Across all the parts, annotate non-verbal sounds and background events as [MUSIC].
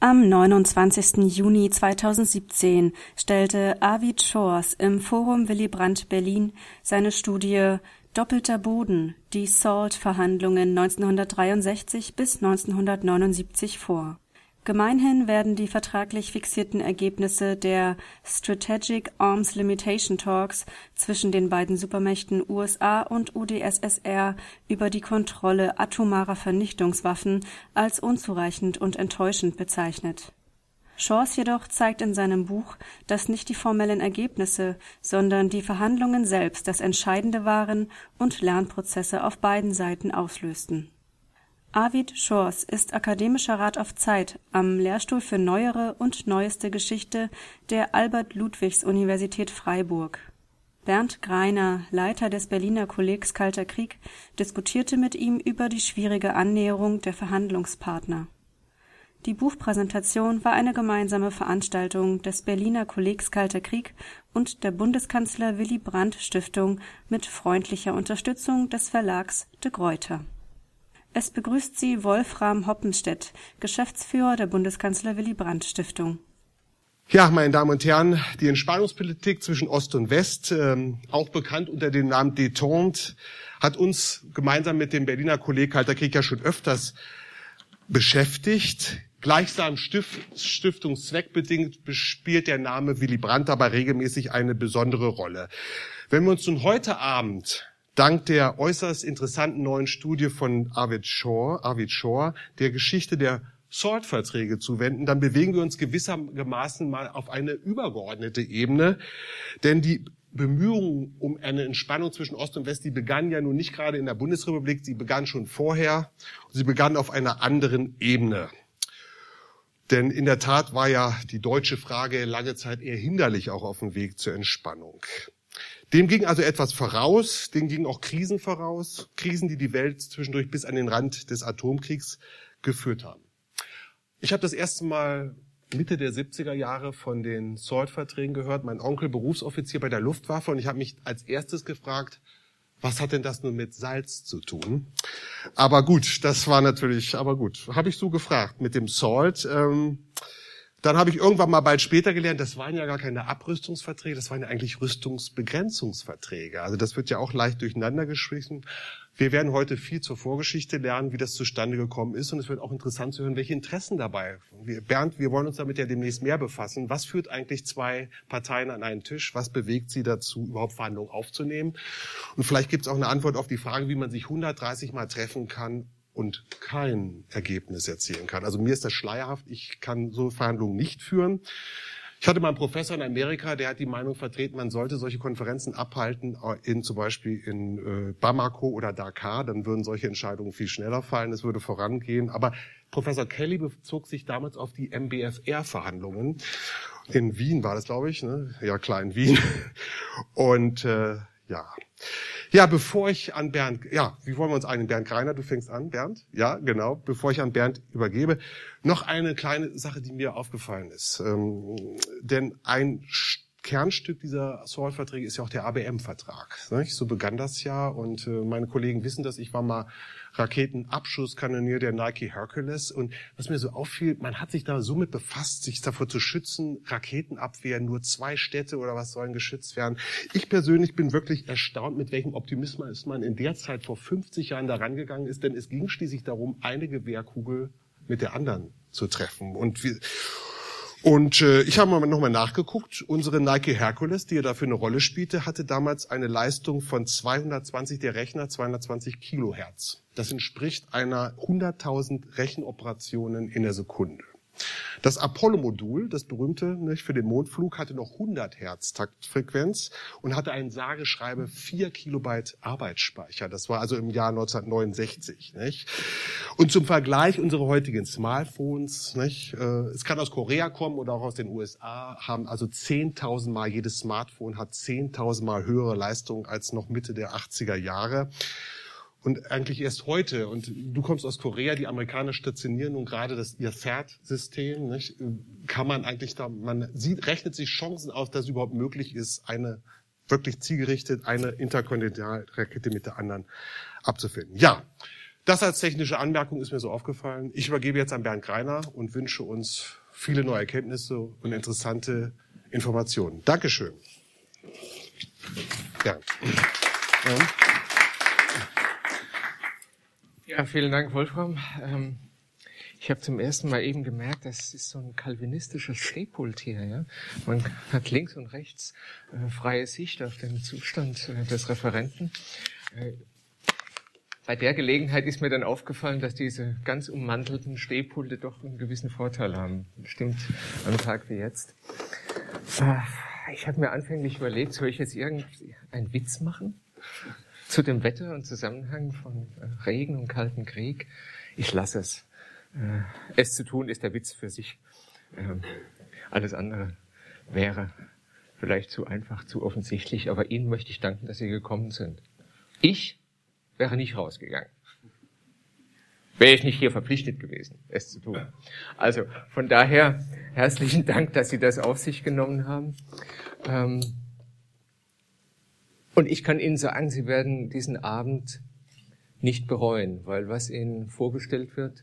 Am 29. Juni 2017 stellte Arvid Schors im Forum Willy Brandt Berlin seine Studie Doppelter Boden, die SALT-Verhandlungen 1963 bis 1979 vor. Gemeinhin werden die vertraglich fixierten Ergebnisse der Strategic Arms Limitation Talks zwischen den beiden Supermächten USA und UdSSR über die Kontrolle atomarer Vernichtungswaffen als unzureichend und enttäuschend bezeichnet. Shores jedoch zeigt in seinem Buch, dass nicht die formellen Ergebnisse, sondern die Verhandlungen selbst das Entscheidende waren und Lernprozesse auf beiden Seiten auslösten. Arvid Schors ist akademischer Rat auf Zeit am Lehrstuhl für Neuere und Neueste Geschichte der Albert-Ludwigs-Universität Freiburg. Bernd Greiner, Leiter des Berliner Kollegs Kalter Krieg, diskutierte mit ihm über die schwierige Annäherung der Verhandlungspartner. Die Buchpräsentation war eine gemeinsame Veranstaltung des Berliner Kollegs Kalter Krieg und der Bundeskanzler Willy Brandt Stiftung mit freundlicher Unterstützung des Verlags De Gruyter. Es begrüßt Sie Wolfram Hoppenstedt, Geschäftsführer der Bundeskanzler Willy Brandt Stiftung. Ja, meine Damen und Herren, die Entspannungspolitik zwischen Ost und West, ähm, auch bekannt unter dem Namen Détente, hat uns gemeinsam mit dem Berliner Kolleg Kalter Krieg ja schon öfters beschäftigt. Gleichsam Stift, stiftungszweckbedingt spielt der Name Willy Brandt aber regelmäßig eine besondere Rolle. Wenn wir uns nun heute Abend dank der äußerst interessanten neuen Studie von Arvid Shore, Arvid Shore der Geschichte der SALT-Verträge zuwenden, dann bewegen wir uns gewissermaßen mal auf eine übergeordnete Ebene. Denn die Bemühungen um eine Entspannung zwischen Ost und West, die begannen ja nun nicht gerade in der Bundesrepublik, sie begannen schon vorher. Sie begannen auf einer anderen Ebene. Denn in der Tat war ja die deutsche Frage lange Zeit eher hinderlich auch auf dem Weg zur Entspannung. Dem ging also etwas voraus, dem gingen auch Krisen voraus, Krisen, die die Welt zwischendurch bis an den Rand des Atomkriegs geführt haben. Ich habe das erste Mal Mitte der 70er Jahre von den SALT-Verträgen gehört, mein Onkel Berufsoffizier bei der Luftwaffe und ich habe mich als erstes gefragt, was hat denn das nun mit Salz zu tun? Aber gut, das war natürlich, aber gut, habe ich so gefragt mit dem SALT. Ähm, dann habe ich irgendwann mal bald später gelernt, das waren ja gar keine Abrüstungsverträge, das waren ja eigentlich Rüstungsbegrenzungsverträge. Also das wird ja auch leicht durcheinander geschrieben. Wir werden heute viel zur Vorgeschichte lernen, wie das zustande gekommen ist. Und es wird auch interessant zu hören, welche Interessen dabei. Wir, Bernd, wir wollen uns damit ja demnächst mehr befassen. Was führt eigentlich zwei Parteien an einen Tisch? Was bewegt sie dazu, überhaupt Verhandlungen aufzunehmen? Und vielleicht gibt es auch eine Antwort auf die Frage, wie man sich 130 Mal treffen kann, und kein Ergebnis erzielen kann. Also mir ist das schleierhaft. Ich kann so Verhandlungen nicht führen. Ich hatte mal einen Professor in Amerika, der hat die Meinung vertreten, man sollte solche Konferenzen abhalten, äh, in zum Beispiel in äh, Bamako oder Dakar, dann würden solche Entscheidungen viel schneller fallen, es würde vorangehen. Aber Professor Kelly bezog sich damals auf die MBFR-Verhandlungen. In Wien war das, glaube ich, ne? Ja, klar, in Wien. [LAUGHS] Und äh, ja. Ja, bevor ich an Bernd, ja, wie wollen wir uns einen Bernd Greiner, du fängst an, Bernd? Ja, genau, bevor ich an Bernd übergebe, noch eine kleine Sache, die mir aufgefallen ist. Ähm, denn ein Kernstück dieser SALT-Verträge ist ja auch der ABM-Vertrag. So begann das ja und äh, meine Kollegen wissen das. Ich war mal Raketenabschusskanonier der Nike Hercules und was mir so auffiel, man hat sich da so mit befasst, sich davor zu schützen, Raketenabwehr, nur zwei Städte oder was sollen geschützt werden. Ich persönlich bin wirklich erstaunt, mit welchem Optimismus man in der Zeit vor 50 Jahren da rangegangen ist, denn es ging schließlich darum, eine Gewehrkugel mit der anderen zu treffen. Und wir, und äh, ich habe mal nochmal nachgeguckt. Unsere Nike Hercules, die ja dafür eine Rolle spielte, hatte damals eine Leistung von 220 der Rechner, 220 Kilohertz. Das entspricht einer 100.000 Rechenoperationen in der Sekunde. Das Apollo-Modul, das berühmte nicht, für den Mondflug, hatte noch 100 Hertz Taktfrequenz und hatte einen sage schreibe 4 Kilobyte Arbeitsspeicher. Das war also im Jahr 1969. Nicht? Und zum Vergleich unsere heutigen Smartphones, nicht, äh, es kann aus Korea kommen oder auch aus den USA, haben also 10.000 Mal, jedes Smartphone hat 10.000 Mal höhere Leistung als noch Mitte der 80er Jahre. Und eigentlich erst heute, und du kommst aus Korea, die Amerikaner stationieren nun gerade das ihr FAT-System, kann man eigentlich da, man sieht, rechnet sich Chancen aus, dass es überhaupt möglich ist, eine wirklich zielgerichtet eine Interkontinentalrakete mit der anderen abzufinden. Ja, das als technische Anmerkung ist mir so aufgefallen. Ich übergebe jetzt an Bernd Greiner und wünsche uns viele neue Erkenntnisse und interessante Informationen. Dankeschön. Bernd. Ja. Ja, vielen Dank, Wolfram. Ähm, ich habe zum ersten Mal eben gemerkt, das ist so ein kalvinistisches Stehpult hier. Ja? Man hat links und rechts äh, freie Sicht auf den Zustand äh, des Referenten. Äh, bei der Gelegenheit ist mir dann aufgefallen, dass diese ganz ummantelten Stehpulte doch einen gewissen Vorteil haben. Bestimmt am Tag wie jetzt. Äh, ich habe mir anfänglich überlegt, soll ich jetzt irgendeinen Witz machen? Zu dem Wetter und Zusammenhang von äh, Regen und kalten Krieg. Ich lasse es. Äh, es zu tun ist der Witz für sich. Ähm, alles andere wäre vielleicht zu einfach, zu offensichtlich, aber Ihnen möchte ich danken, dass Sie gekommen sind. Ich wäre nicht rausgegangen. Wäre ich nicht hier verpflichtet gewesen, es zu tun. Also von daher herzlichen Dank, dass Sie das auf sich genommen haben. Ähm, und ich kann Ihnen sagen, Sie werden diesen Abend nicht bereuen, weil was Ihnen vorgestellt wird,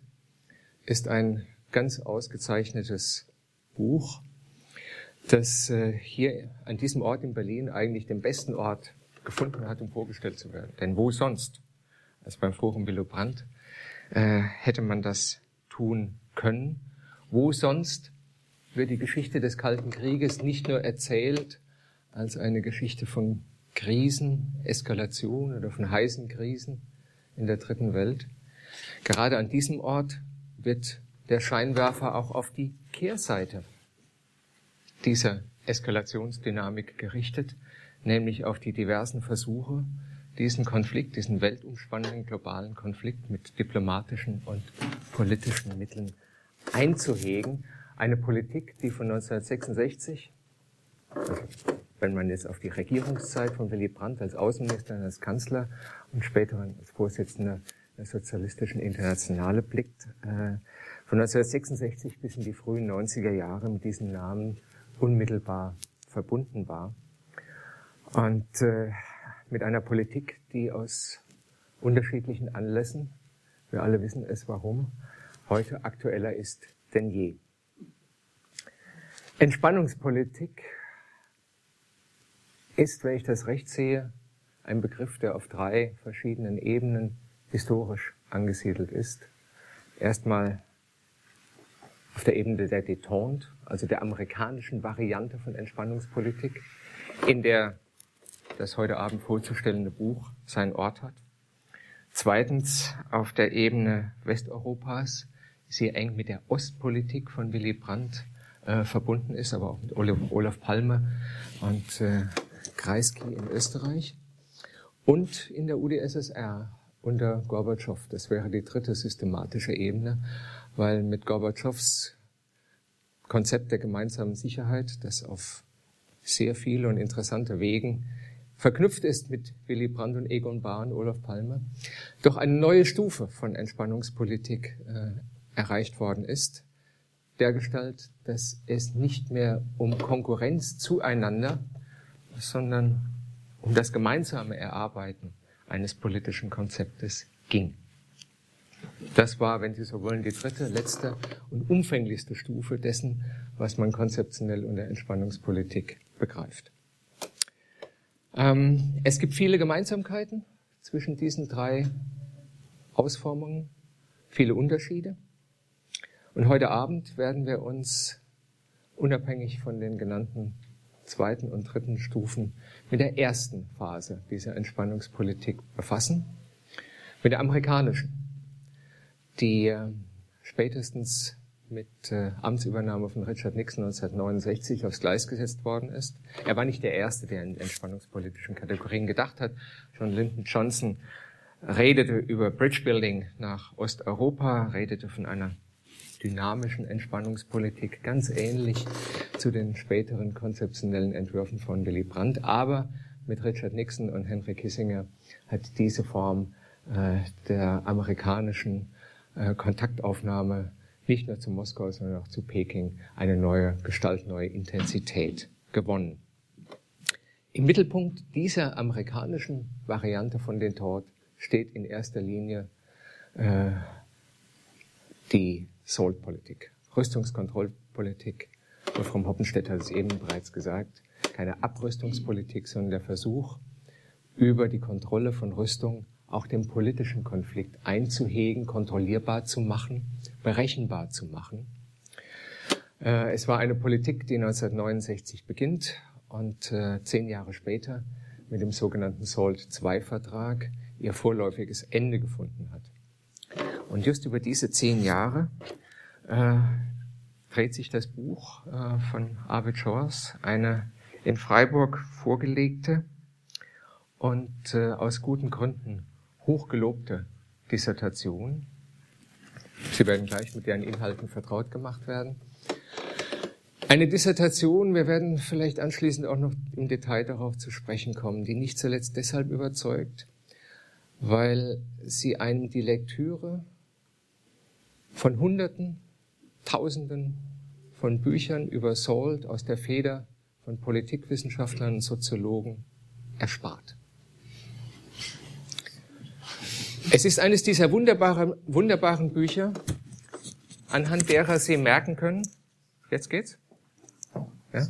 ist ein ganz ausgezeichnetes Buch, das äh, hier an diesem Ort in Berlin eigentlich den besten Ort gefunden hat, um vorgestellt zu werden. Denn wo sonst als beim Forum Willow Brandt äh, hätte man das tun können? Wo sonst wird die Geschichte des Kalten Krieges nicht nur erzählt als eine Geschichte von Krisen, Eskalation oder von heißen Krisen in der dritten Welt. Gerade an diesem Ort wird der Scheinwerfer auch auf die Kehrseite dieser Eskalationsdynamik gerichtet, nämlich auf die diversen Versuche, diesen Konflikt, diesen weltumspannenden globalen Konflikt mit diplomatischen und politischen Mitteln einzuhegen. Eine Politik, die von 1966, also wenn man jetzt auf die Regierungszeit von Willy Brandt als Außenminister als Kanzler und später als Vorsitzender der Sozialistischen Internationale blickt, äh, von 1966 bis in die frühen 90er Jahre mit diesem Namen unmittelbar verbunden war. Und äh, mit einer Politik, die aus unterschiedlichen Anlässen, wir alle wissen es warum, heute aktueller ist denn je. Entspannungspolitik ist, wenn ich das recht sehe, ein Begriff, der auf drei verschiedenen Ebenen historisch angesiedelt ist. Erstmal auf der Ebene der Detente, also der amerikanischen Variante von Entspannungspolitik, in der das heute Abend vorzustellende Buch seinen Ort hat. Zweitens auf der Ebene Westeuropas, sehr eng mit der Ostpolitik von Willy Brandt äh, verbunden ist, aber auch mit Olaf, Olaf Palme und äh, Kreisky in Österreich und in der UdSSR unter Gorbatschow. Das wäre die dritte systematische Ebene, weil mit Gorbatschows Konzept der gemeinsamen Sicherheit, das auf sehr viele und interessante Wegen verknüpft ist mit Willy Brandt und Egon Bahr und Olaf Palme, doch eine neue Stufe von Entspannungspolitik äh, erreicht worden ist, dergestalt, dass es nicht mehr um Konkurrenz zueinander sondern um das gemeinsame Erarbeiten eines politischen Konzeptes ging. Das war, wenn Sie so wollen, die dritte, letzte und umfänglichste Stufe dessen, was man konzeptionell unter Entspannungspolitik begreift. Ähm, es gibt viele Gemeinsamkeiten zwischen diesen drei Ausformungen, viele Unterschiede. Und heute Abend werden wir uns unabhängig von den genannten zweiten und dritten Stufen mit der ersten Phase dieser Entspannungspolitik befassen, mit der amerikanischen, die äh, spätestens mit äh, Amtsübernahme von Richard Nixon 1969 aufs Gleis gesetzt worden ist. Er war nicht der Erste, der in entspannungspolitischen Kategorien gedacht hat. John Lyndon Johnson redete über Bridgebuilding nach Osteuropa, redete von einer dynamischen Entspannungspolitik, ganz ähnlich zu den späteren konzeptionellen Entwürfen von Willy Brandt. Aber mit Richard Nixon und Henry Kissinger hat diese Form äh, der amerikanischen äh, Kontaktaufnahme nicht nur zu Moskau, sondern auch zu Peking eine neue Gestalt, neue Intensität gewonnen. Im Mittelpunkt dieser amerikanischen Variante von den Tod steht in erster Linie äh, die Sold-Politik, Rüstungskontrollpolitik. Wolfram Hoppenstedt hat es eben bereits gesagt, keine Abrüstungspolitik, sondern der Versuch, über die Kontrolle von Rüstung auch den politischen Konflikt einzuhegen, kontrollierbar zu machen, berechenbar zu machen. Äh, es war eine Politik, die 1969 beginnt und äh, zehn Jahre später mit dem sogenannten SALT-II-Vertrag ihr vorläufiges Ende gefunden hat. Und just über diese zehn Jahre äh, dreht sich das Buch äh, von Arvid Schors, eine in Freiburg vorgelegte und äh, aus guten Gründen hochgelobte Dissertation. Sie werden gleich mit deren Inhalten vertraut gemacht werden. Eine Dissertation, wir werden vielleicht anschließend auch noch im Detail darauf zu sprechen kommen, die nicht zuletzt deshalb überzeugt, weil sie einem die Lektüre von Hunderten, Tausenden von Büchern über Salt aus der Feder von Politikwissenschaftlern und Soziologen erspart. Es ist eines dieser wunderbaren, wunderbaren Bücher, anhand derer Sie merken können, jetzt geht's? Ja?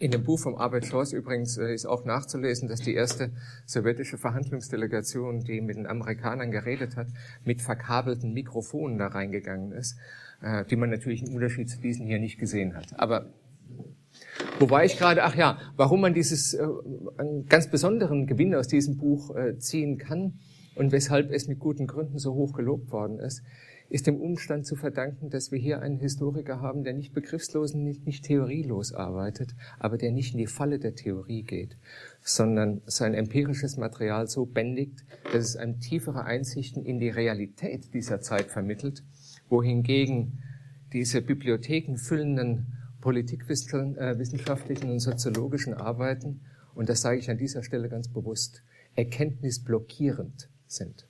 In dem Buch vom Arbeit Schloss übrigens äh, ist auch nachzulesen, dass die erste sowjetische Verhandlungsdelegation, die mit den Amerikanern geredet hat, mit verkabelten Mikrofonen da reingegangen ist, äh, die man natürlich im Unterschied zu diesen hier nicht gesehen hat. Aber wo war ich gerade? Ach ja, warum man dieses äh, einen ganz besonderen Gewinn aus diesem Buch ziehen kann und weshalb es mit guten Gründen so hoch gelobt worden ist, ist dem Umstand zu verdanken, dass wir hier einen Historiker haben, der nicht begriffslos und nicht, nicht theorielos arbeitet, aber der nicht in die Falle der Theorie geht, sondern sein empirisches Material so bändigt, dass es einem tiefere Einsichten in die Realität dieser Zeit vermittelt, wohingegen diese Bibliotheken füllenden politikwissenschaftlichen und soziologischen Arbeiten, und das sage ich an dieser Stelle ganz bewusst, erkenntnisblockierend sind.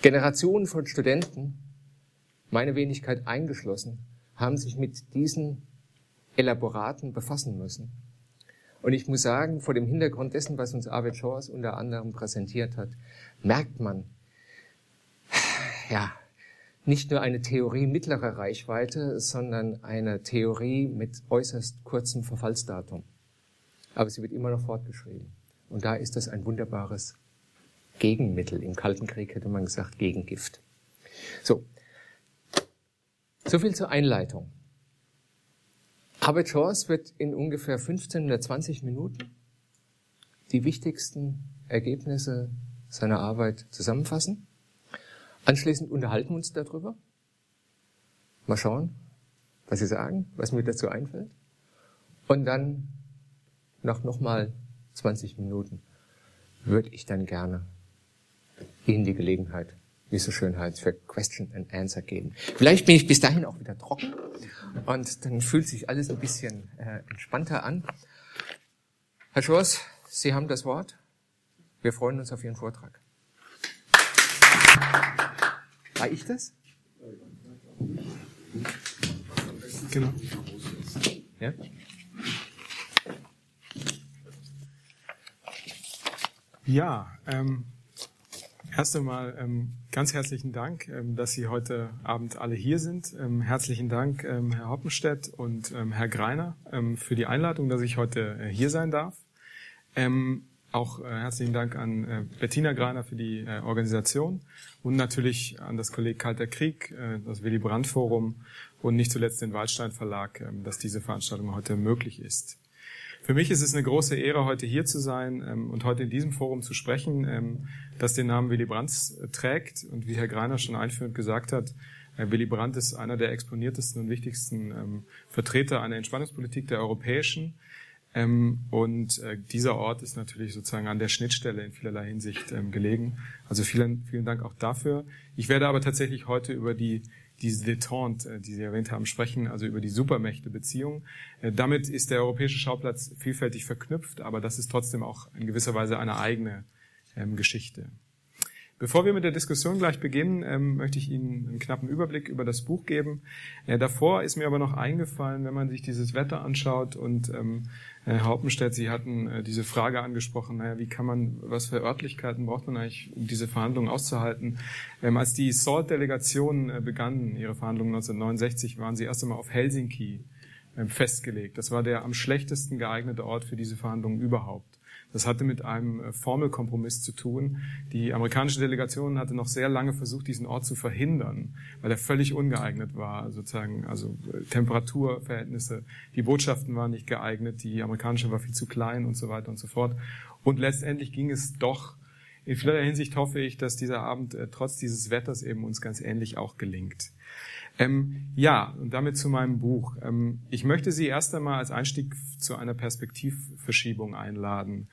Generationen von Studenten, meine Wenigkeit eingeschlossen, haben sich mit diesen Elaboraten befassen müssen. Und ich muss sagen, vor dem Hintergrund dessen, was uns Arvid Schors unter anderem präsentiert hat, merkt man, ja, nicht nur eine Theorie mittlerer Reichweite, sondern eine Theorie mit äußerst kurzem Verfallsdatum. Aber sie wird immer noch fortgeschrieben. Und da ist das ein wunderbares Gegenmittel. Im Kalten Krieg hätte man gesagt Gegengift. So. So viel zur Einleitung. Albert Schors wird in ungefähr 15 oder 20 Minuten die wichtigsten Ergebnisse seiner Arbeit zusammenfassen. Anschließend unterhalten wir uns darüber. Mal schauen, was Sie sagen, was mir dazu einfällt. Und dann nach nochmal 20 Minuten würde ich dann gerne Ihnen die Gelegenheit, wie so schön heißt, für Question and Answer geben. Vielleicht bin ich bis dahin auch wieder trocken und dann fühlt sich alles ein bisschen äh, entspannter an. Herr Schors, Sie haben das Wort. Wir freuen uns auf Ihren Vortrag. War ich das? Genau. Ja? Ja, ähm, Erst einmal ähm, ganz herzlichen Dank, ähm, dass Sie heute Abend alle hier sind. Ähm, herzlichen Dank, ähm, Herr Hoppenstedt und ähm, Herr Greiner, ähm, für die Einladung, dass ich heute äh, hier sein darf. Auch äh, herzlichen Dank an äh, Bettina Greiner für die äh, Organisation und natürlich an das Kolleg Kalter Krieg, äh, das Willy Brandt Forum und nicht zuletzt den Waldstein Verlag, dass diese Veranstaltung heute möglich ist. Für mich ist es eine große Ehre, heute hier zu sein ähm, und heute in diesem Forum zu sprechen, ähm, das den Namen Willy Brandt äh, trägt. Und wie Herr Greiner schon einführend gesagt hat, äh, Willy Brandt ist einer der exponiertesten und wichtigsten ähm, Vertreter einer Entspannungspolitik der europäischen. Ähm, und äh, dieser Ort ist natürlich sozusagen an der Schnittstelle in vielerlei Hinsicht ähm, gelegen. Also vielen, vielen Dank auch dafür. Ich werde aber tatsächlich heute über die diese Detente, äh, die Sie erwähnt haben, sprechen, also über die Supermächte-Beziehung. Äh, damit ist der europäische Schauplatz vielfältig verknüpft, aber das ist trotzdem auch in gewisser Weise eine eigene ähm, Geschichte. Bevor wir mit der Diskussion gleich beginnen, ähm, möchte ich Ihnen einen knappen Überblick über das Buch geben. Äh, davor ist mir aber noch eingefallen, wenn man sich dieses Wetter anschaut und ähm, Herr Haupenstedt, Sie hatten äh, diese Frage angesprochen, naja, wie kann man, was für Örtlichkeiten braucht man eigentlich, um diese Verhandlungen auszuhalten? Ähm, als die SALT-Delegation äh, begannen, ihre Verhandlungen 1969, waren sie erst einmal auf Helsinki ähm, festgelegt. Das war der am schlechtesten geeignete Ort für diese Verhandlungen überhaupt. Das hatte mit einem äh, Formelkompromiss zu tun. Die amerikanische Delegation hatte noch sehr lange versucht, diesen Ort zu verhindern, weil er völlig ungeeignet war, sozusagen, also äh, Temperaturverhältnisse. Die Botschaften waren nicht geeignet, die amerikanische war viel zu klein und so weiter und so fort. Und letztendlich ging es doch. In vielerlei Hinsicht hoffe ich, dass dieser Abend äh, trotz dieses Wetters eben uns ganz ähnlich auch gelingt. Ähm, ja, und damit zu meinem Buch. Ähm, ich möchte Sie erst einmal als Einstieg zu einer Perspektivverschiebung einladen.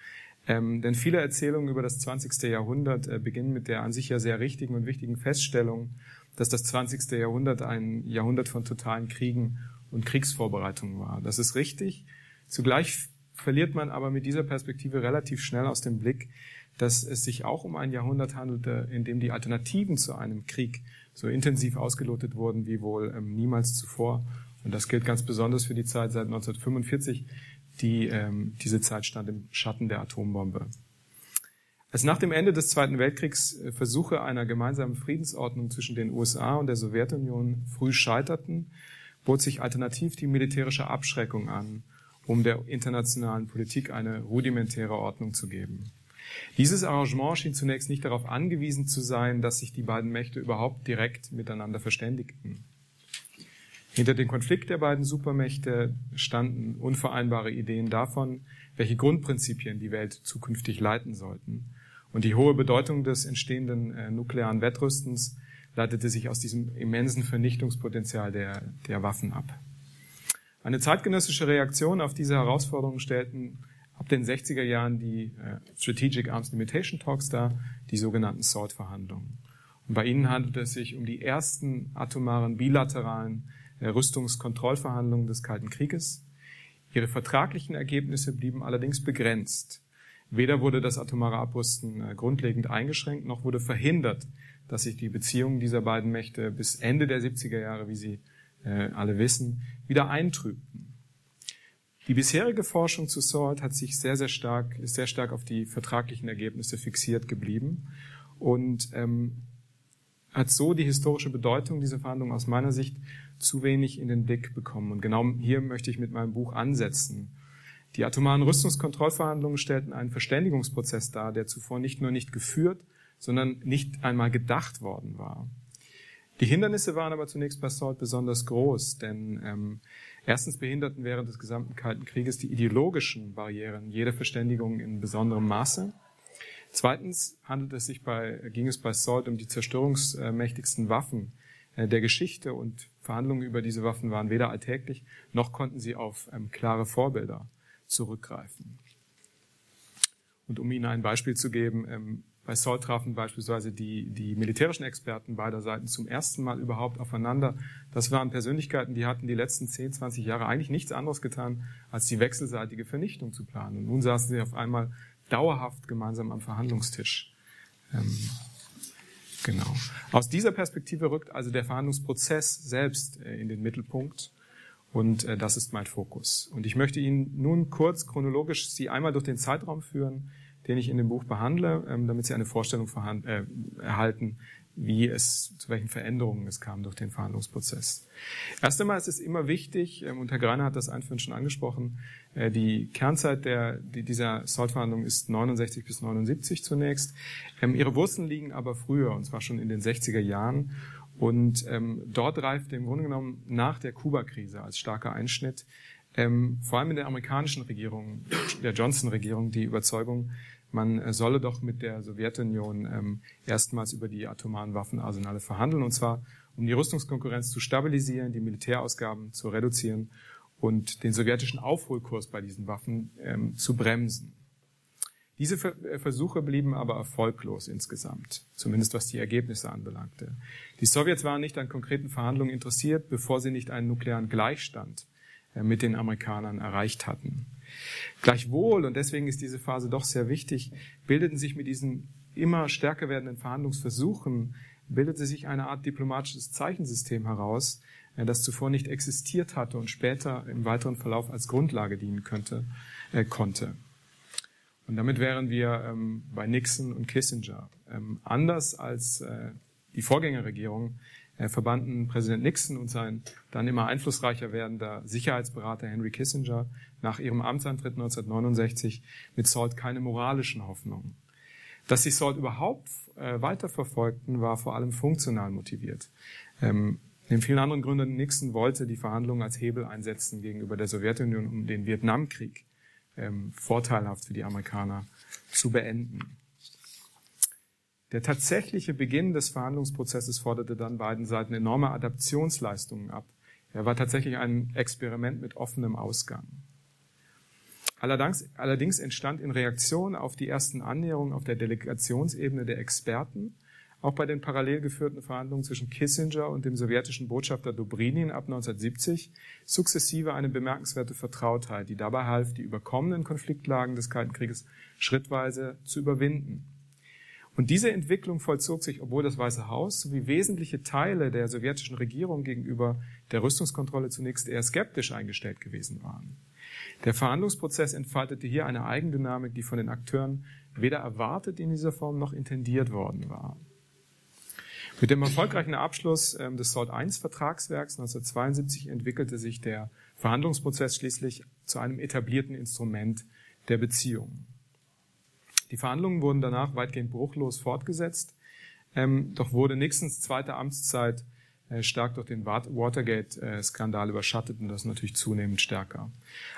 Ähm, denn viele Erzählungen über das 20. Jahrhundert äh, beginnen mit der an sich ja sehr richtigen und wichtigen Feststellung, dass das 20. Jahrhundert ein Jahrhundert von totalen Kriegen und Kriegsvorbereitungen war. Das ist richtig. Zugleich verliert man aber mit dieser Perspektive relativ schnell aus dem Blick, dass es sich auch um ein Jahrhundert handelte, in dem die Alternativen zu einem Krieg so intensiv ausgelotet wurden wie wohl ähm, niemals zuvor. Und das gilt ganz besonders für die Zeit seit 1945, die ähm, diese Zeit stand im Schatten der Atombombe. Als nach dem Ende des Zweiten Weltkriegs äh, Versuche einer gemeinsamen Friedensordnung zwischen den USA und der Sowjetunion früh scheiterten, bot sich alternativ die militärische Abschreckung an, um der internationalen Politik eine rudimentäre Ordnung zu geben. Dieses Arrangement schien zunächst nicht darauf angewiesen zu sein, dass sich die beiden Mächte überhaupt direkt miteinander verständigten. Hinter dem Konflikt der beiden Supermächte standen unvereinbare Ideen davon, welche Grundprinzipien die Welt zukünftig leiten sollten. Und die hohe Bedeutung des entstehenden äh, nuklearen Wettrüstens leitete sich aus diesem immensen Vernichtungspotenzial der, der Waffen ab. Eine zeitgenössische Reaktion auf diese Herausforderungen stellten ab den 60er Jahren die äh, Strategic Arms Limitation Talks dar, die sogenannten SALT-Verhandlungen. Und bei ihnen handelt es sich um die ersten atomaren bilateralen äh, Rüstungskontrollverhandlungen des Kalten Krieges. Ihre vertraglichen Ergebnisse blieben allerdings begrenzt. Weder wurde das atomare Abrüsten äh, grundlegend eingeschränkt, noch wurde verhindert, dass sich die Beziehungen dieser beiden Mächte bis Ende der 70er Jahre, wie Sie alle wissen, wieder eintrübten. Die bisherige Forschung zu SALT hat sich sehr, sehr stark, ist sehr stark auf die vertraglichen Ergebnisse fixiert geblieben und ähm, hat so die historische Bedeutung dieser Verhandlungen aus meiner Sicht zu wenig in den Blick bekommen. Und genau hier möchte ich mit meinem Buch ansetzen. Die atomaren Rüstungskontrollverhandlungen stellten einen Verständigungsprozess dar, der zuvor nicht nur nicht geführt, sondern nicht einmal gedacht worden war. Die Hindernisse waren aber zunächst bei SALT besonders groß, denn ähm, Erstens behinderten während des gesamten Kalten Krieges die ideologischen Barrieren jede Verständigung in besonderem Maße. Zweitens handelt es sich bei, ging es bei SALT um die zerstörungsmächtigsten Waffen äh, der Geschichte und Verhandlungen über diese Waffen waren weder alltäglich, noch konnten sie auf ähm, klare Vorbilder zurückgreifen. Und um Ihnen ein Beispiel zu geben, ähm, bei Saul trafen beispielsweise die, die militärischen Experten beider Seiten zum ersten Mal überhaupt aufeinander. Das waren Persönlichkeiten, die hatten die letzten 10, 20 Jahre eigentlich nichts anderes getan, als die wechselseitige Vernichtung zu planen. Und nun saßen sie auf einmal dauerhaft gemeinsam am Verhandlungstisch. Ähm, genau. Aus dieser Perspektive rückt also der Verhandlungsprozess selbst äh, in den Mittelpunkt. Und äh, das ist mein Fokus. Und ich möchte Ihnen nun kurz chronologisch Sie einmal durch den Zeitraum führen, den ich in dem Buch behandle, ähm, damit Sie eine Vorstellung äh, erhalten, wie es, zu welchen Veränderungen es kam durch den Verhandlungsprozess. Erst einmal ist es immer wichtig, ähm, und Herr Greiner hat das einführend schon angesprochen, äh, die Kernzeit der, die, dieser SALT-Verhandlung ist 69 bis 79 zunächst. Ähm, ihre Wurzeln liegen aber früher, und zwar schon in den 60er Jahren. Und ähm, dort reift im Grunde genommen nach der Kuba-Krise als starker Einschnitt ähm, vor allem in der amerikanischen Regierung, der Johnson-Regierung, die Überzeugung, man äh, solle doch mit der Sowjetunion ähm, erstmals über die atomaren Waffenarsenale verhandeln, und zwar um die Rüstungskonkurrenz zu stabilisieren, die Militärausgaben zu reduzieren und den sowjetischen Aufholkurs bei diesen Waffen ähm, zu bremsen. Diese äh, Versuche blieben aber erfolglos insgesamt, zumindest was die Ergebnisse anbelangte. Die Sowjets waren nicht an konkreten Verhandlungen interessiert, bevor sie nicht einen nuklearen Gleichstand äh, mit den Amerikanern erreicht hatten. Gleichwohl, und deswegen ist diese Phase doch sehr wichtig, bildeten sich mit diesen immer stärker werdenden Verhandlungsversuchen, bildete sich eine Art diplomatisches Zeichensystem heraus, äh, das zuvor nicht existiert hatte und später im weiteren Verlauf als Grundlage dienen könnte, äh, konnte. Und damit wären wir ähm, bei Nixon und Kissinger. Ähm, anders als äh, die Vorgängerregierung äh, verbanden Präsident Nixon und sein dann immer einflussreicher werdender Sicherheitsberater Henry Kissinger nach ihrem Amtsantritt 1969 mit Salt keine moralischen Hoffnungen. Dass sie Salt überhaupt äh, weiterverfolgten, war vor allem funktional motiviert. Ähm, neben vielen anderen Gründen, Nixon wollte die Verhandlungen als Hebel einsetzen gegenüber der Sowjetunion, um den Vietnamkrieg ähm, vorteilhaft für die Amerikaner zu beenden. Der tatsächliche Beginn des Verhandlungsprozesses forderte dann beiden Seiten enorme Adaptionsleistungen ab. Er war tatsächlich ein Experiment mit offenem Ausgang. Allerdings, allerdings entstand in Reaktion auf die ersten Annäherungen auf der Delegationsebene der Experten auch bei den parallel geführten Verhandlungen zwischen Kissinger und dem sowjetischen Botschafter Dobrinin ab 1970 sukzessive eine bemerkenswerte Vertrautheit, die dabei half, die überkommenen Konfliktlagen des Kalten Krieges schrittweise zu überwinden. Und diese Entwicklung vollzog sich, obwohl das Weiße Haus sowie wesentliche Teile der sowjetischen Regierung gegenüber der Rüstungskontrolle zunächst eher skeptisch eingestellt gewesen waren. Der Verhandlungsprozess entfaltete hier eine Eigendynamik, die von den Akteuren weder erwartet in dieser Form noch intendiert worden war. Mit dem erfolgreichen Abschluss ähm, des SALT I-Vertragswerks 1972 entwickelte sich der Verhandlungsprozess schließlich zu einem etablierten Instrument der Beziehungen. Die Verhandlungen wurden danach weitgehend bruchlos fortgesetzt, ähm, doch wurde Nixons zweite Amtszeit äh, stark durch den Watergate-Skandal überschattet und das natürlich zunehmend stärker.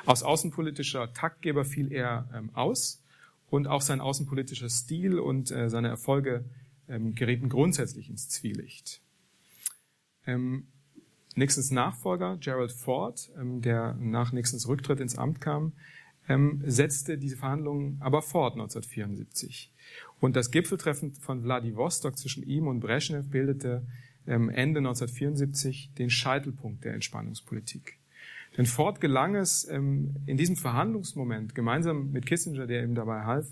Aus außenpolitischer Taktgeber fiel er ähm, aus und auch sein außenpolitischer Stil und äh, seine Erfolge ähm, gerieten grundsätzlich ins Zwielicht. Ähm, Nixons Nachfolger, Gerald Ford, ähm, der nach Nixons Rücktritt ins Amt kam, ähm, setzte diese Verhandlungen aber fort 1974. Und das Gipfeltreffen von Vladivostok zwischen ihm und Brezhnev bildete ähm, Ende 1974 den Scheitelpunkt der Entspannungspolitik. Denn Ford gelang es ähm, in diesem Verhandlungsmoment gemeinsam mit Kissinger, der ihm dabei half,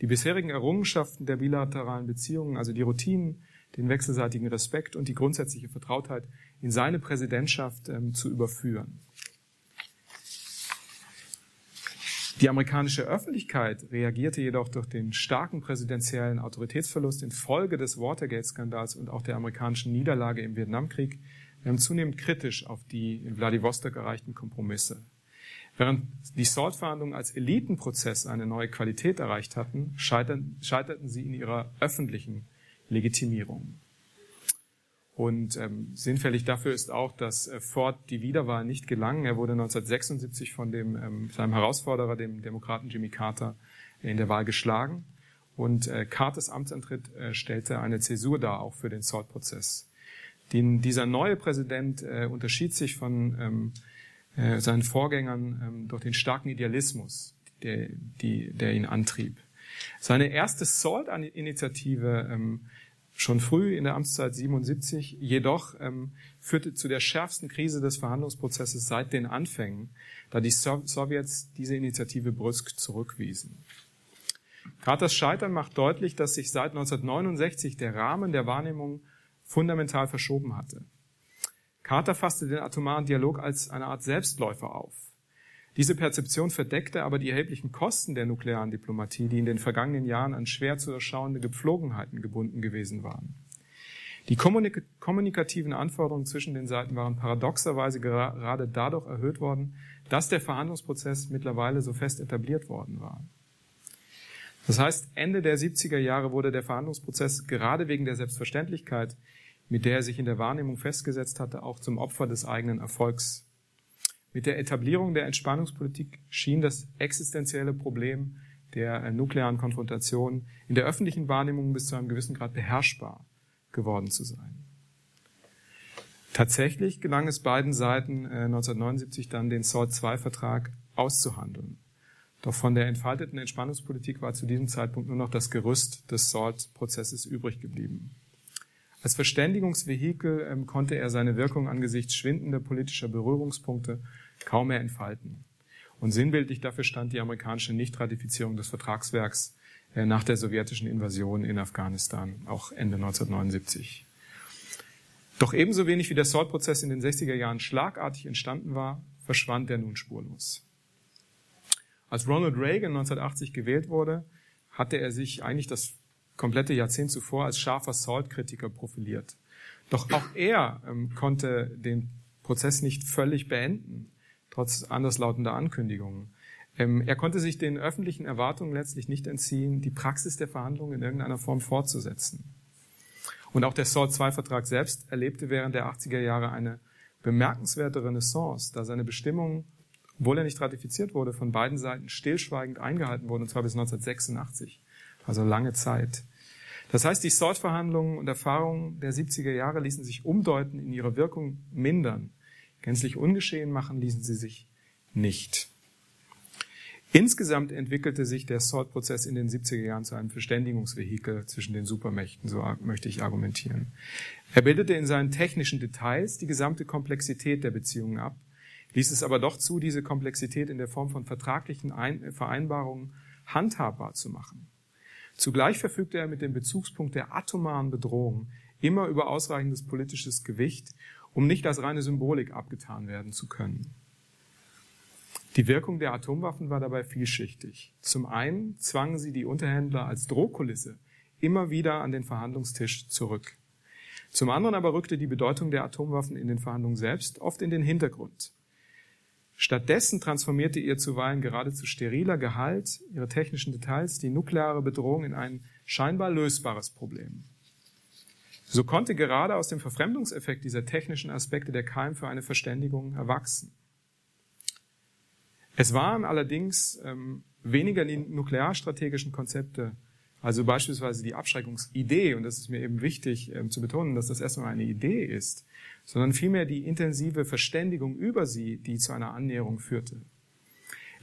die bisherigen Errungenschaften der bilateralen Beziehungen, also die Routinen, den wechselseitigen Respekt und die grundsätzliche Vertrautheit in seine Präsidentschaft ähm, zu überführen. Die amerikanische Öffentlichkeit reagierte jedoch durch den starken präsidentiellen Autoritätsverlust infolge des Watergate-Skandals und auch der amerikanischen Niederlage im Vietnamkrieg zunehmend kritisch auf die in Vladivostok erreichten Kompromisse. Während die SALT-Verhandlungen als Elitenprozess eine neue Qualität erreicht hatten, scheiterten, scheiterten sie in ihrer öffentlichen Legitimierung. Und ähm, sinnfällig dafür ist auch, dass äh, Ford die Wiederwahl nicht gelang. Er wurde 1976 von dem, ähm, seinem Herausforderer, dem Demokraten Jimmy Carter, in der Wahl geschlagen. Und äh, Carters Amtsantritt äh, stellte eine Zäsur dar, auch für den SALT-Prozess. dieser neue Präsident äh, unterschied sich von ähm, äh, seinen Vorgängern ähm, durch den starken Idealismus, der, die, der ihn antrieb. Seine erste SALT-Initiative ähm, schon früh in der Amtszeit 77 jedoch ähm, führte zu der schärfsten Krise des Verhandlungsprozesses seit den Anfängen, da die Sowjets diese Initiative brüsk zurückwiesen. Carters Scheitern macht deutlich, dass sich seit 1969 der Rahmen der Wahrnehmung fundamental verschoben hatte. Carter fasste den atomaren Dialog als eine Art Selbstläufer auf. Diese Perzeption verdeckte aber die erheblichen Kosten der nuklearen Diplomatie, die in den vergangenen Jahren an schwer zu erschauende Gepflogenheiten gebunden gewesen waren. Die kommunik kommunikativen Anforderungen zwischen den Seiten waren paradoxerweise gerade dadurch erhöht worden, dass der Verhandlungsprozess mittlerweile so fest etabliert worden war. Das heißt, Ende der 70er Jahre wurde der Verhandlungsprozess gerade wegen der Selbstverständlichkeit, mit der er sich in der Wahrnehmung festgesetzt hatte, auch zum Opfer des eigenen Erfolgs. Mit der Etablierung der Entspannungspolitik schien das existenzielle Problem der äh, nuklearen Konfrontation in der öffentlichen Wahrnehmung bis zu einem gewissen Grad beherrschbar geworden zu sein. Tatsächlich gelang es beiden Seiten äh, 1979 dann, den SALT-II-Vertrag auszuhandeln. Doch von der entfalteten Entspannungspolitik war zu diesem Zeitpunkt nur noch das Gerüst des SALT-Prozesses übrig geblieben. Als Verständigungsvehikel ähm, konnte er seine Wirkung angesichts schwindender politischer Berührungspunkte kaum mehr entfalten. Und sinnbildlich dafür stand die amerikanische Nichtratifizierung des Vertragswerks äh, nach der sowjetischen Invasion in Afghanistan, auch Ende 1979. Doch ebenso wenig wie der SALT-Prozess in den 60er Jahren schlagartig entstanden war, verschwand er nun spurlos. Als Ronald Reagan 1980 gewählt wurde, hatte er sich eigentlich das komplette Jahrzehnt zuvor als scharfer SALT-Kritiker profiliert. Doch auch er ähm, konnte den Prozess nicht völlig beenden, trotz anderslautender Ankündigungen. Ähm, er konnte sich den öffentlichen Erwartungen letztlich nicht entziehen, die Praxis der Verhandlungen in irgendeiner Form fortzusetzen. Und auch der SALT-II-Vertrag selbst erlebte während der 80er Jahre eine bemerkenswerte Renaissance, da seine Bestimmungen, obwohl er nicht ratifiziert wurde, von beiden Seiten stillschweigend eingehalten wurden, und zwar bis 1986, also lange Zeit. Das heißt, die SALT-Verhandlungen und Erfahrungen der 70er Jahre ließen sich umdeuten, in ihrer Wirkung mindern. Gänzlich ungeschehen machen ließen sie sich nicht. Insgesamt entwickelte sich der SALT-Prozess in den 70er Jahren zu einem Verständigungsvehikel zwischen den Supermächten, so möchte ich argumentieren. Er bildete in seinen technischen Details die gesamte Komplexität der Beziehungen ab, ließ es aber doch zu, diese Komplexität in der Form von vertraglichen Vereinbarungen handhabbar zu machen. Zugleich verfügte er mit dem Bezugspunkt der atomaren Bedrohung immer über ausreichendes politisches Gewicht, um nicht als reine Symbolik abgetan werden zu können. Die Wirkung der Atomwaffen war dabei vielschichtig. Zum einen zwangen sie die Unterhändler als Drohkulisse immer wieder an den Verhandlungstisch zurück. Zum anderen aber rückte die Bedeutung der Atomwaffen in den Verhandlungen selbst oft in den Hintergrund. Stattdessen transformierte ihr zuweilen geradezu steriler Gehalt, ihre technischen Details, die nukleare Bedrohung in ein scheinbar lösbares Problem. So konnte gerade aus dem Verfremdungseffekt dieser technischen Aspekte der Keim für eine Verständigung erwachsen. Es waren allerdings ähm, weniger die nuklearstrategischen Konzepte, also beispielsweise die Abschreckungsidee, und das ist mir eben wichtig ähm, zu betonen, dass das erstmal eine Idee ist, sondern vielmehr die intensive Verständigung über sie, die zu einer Annäherung führte.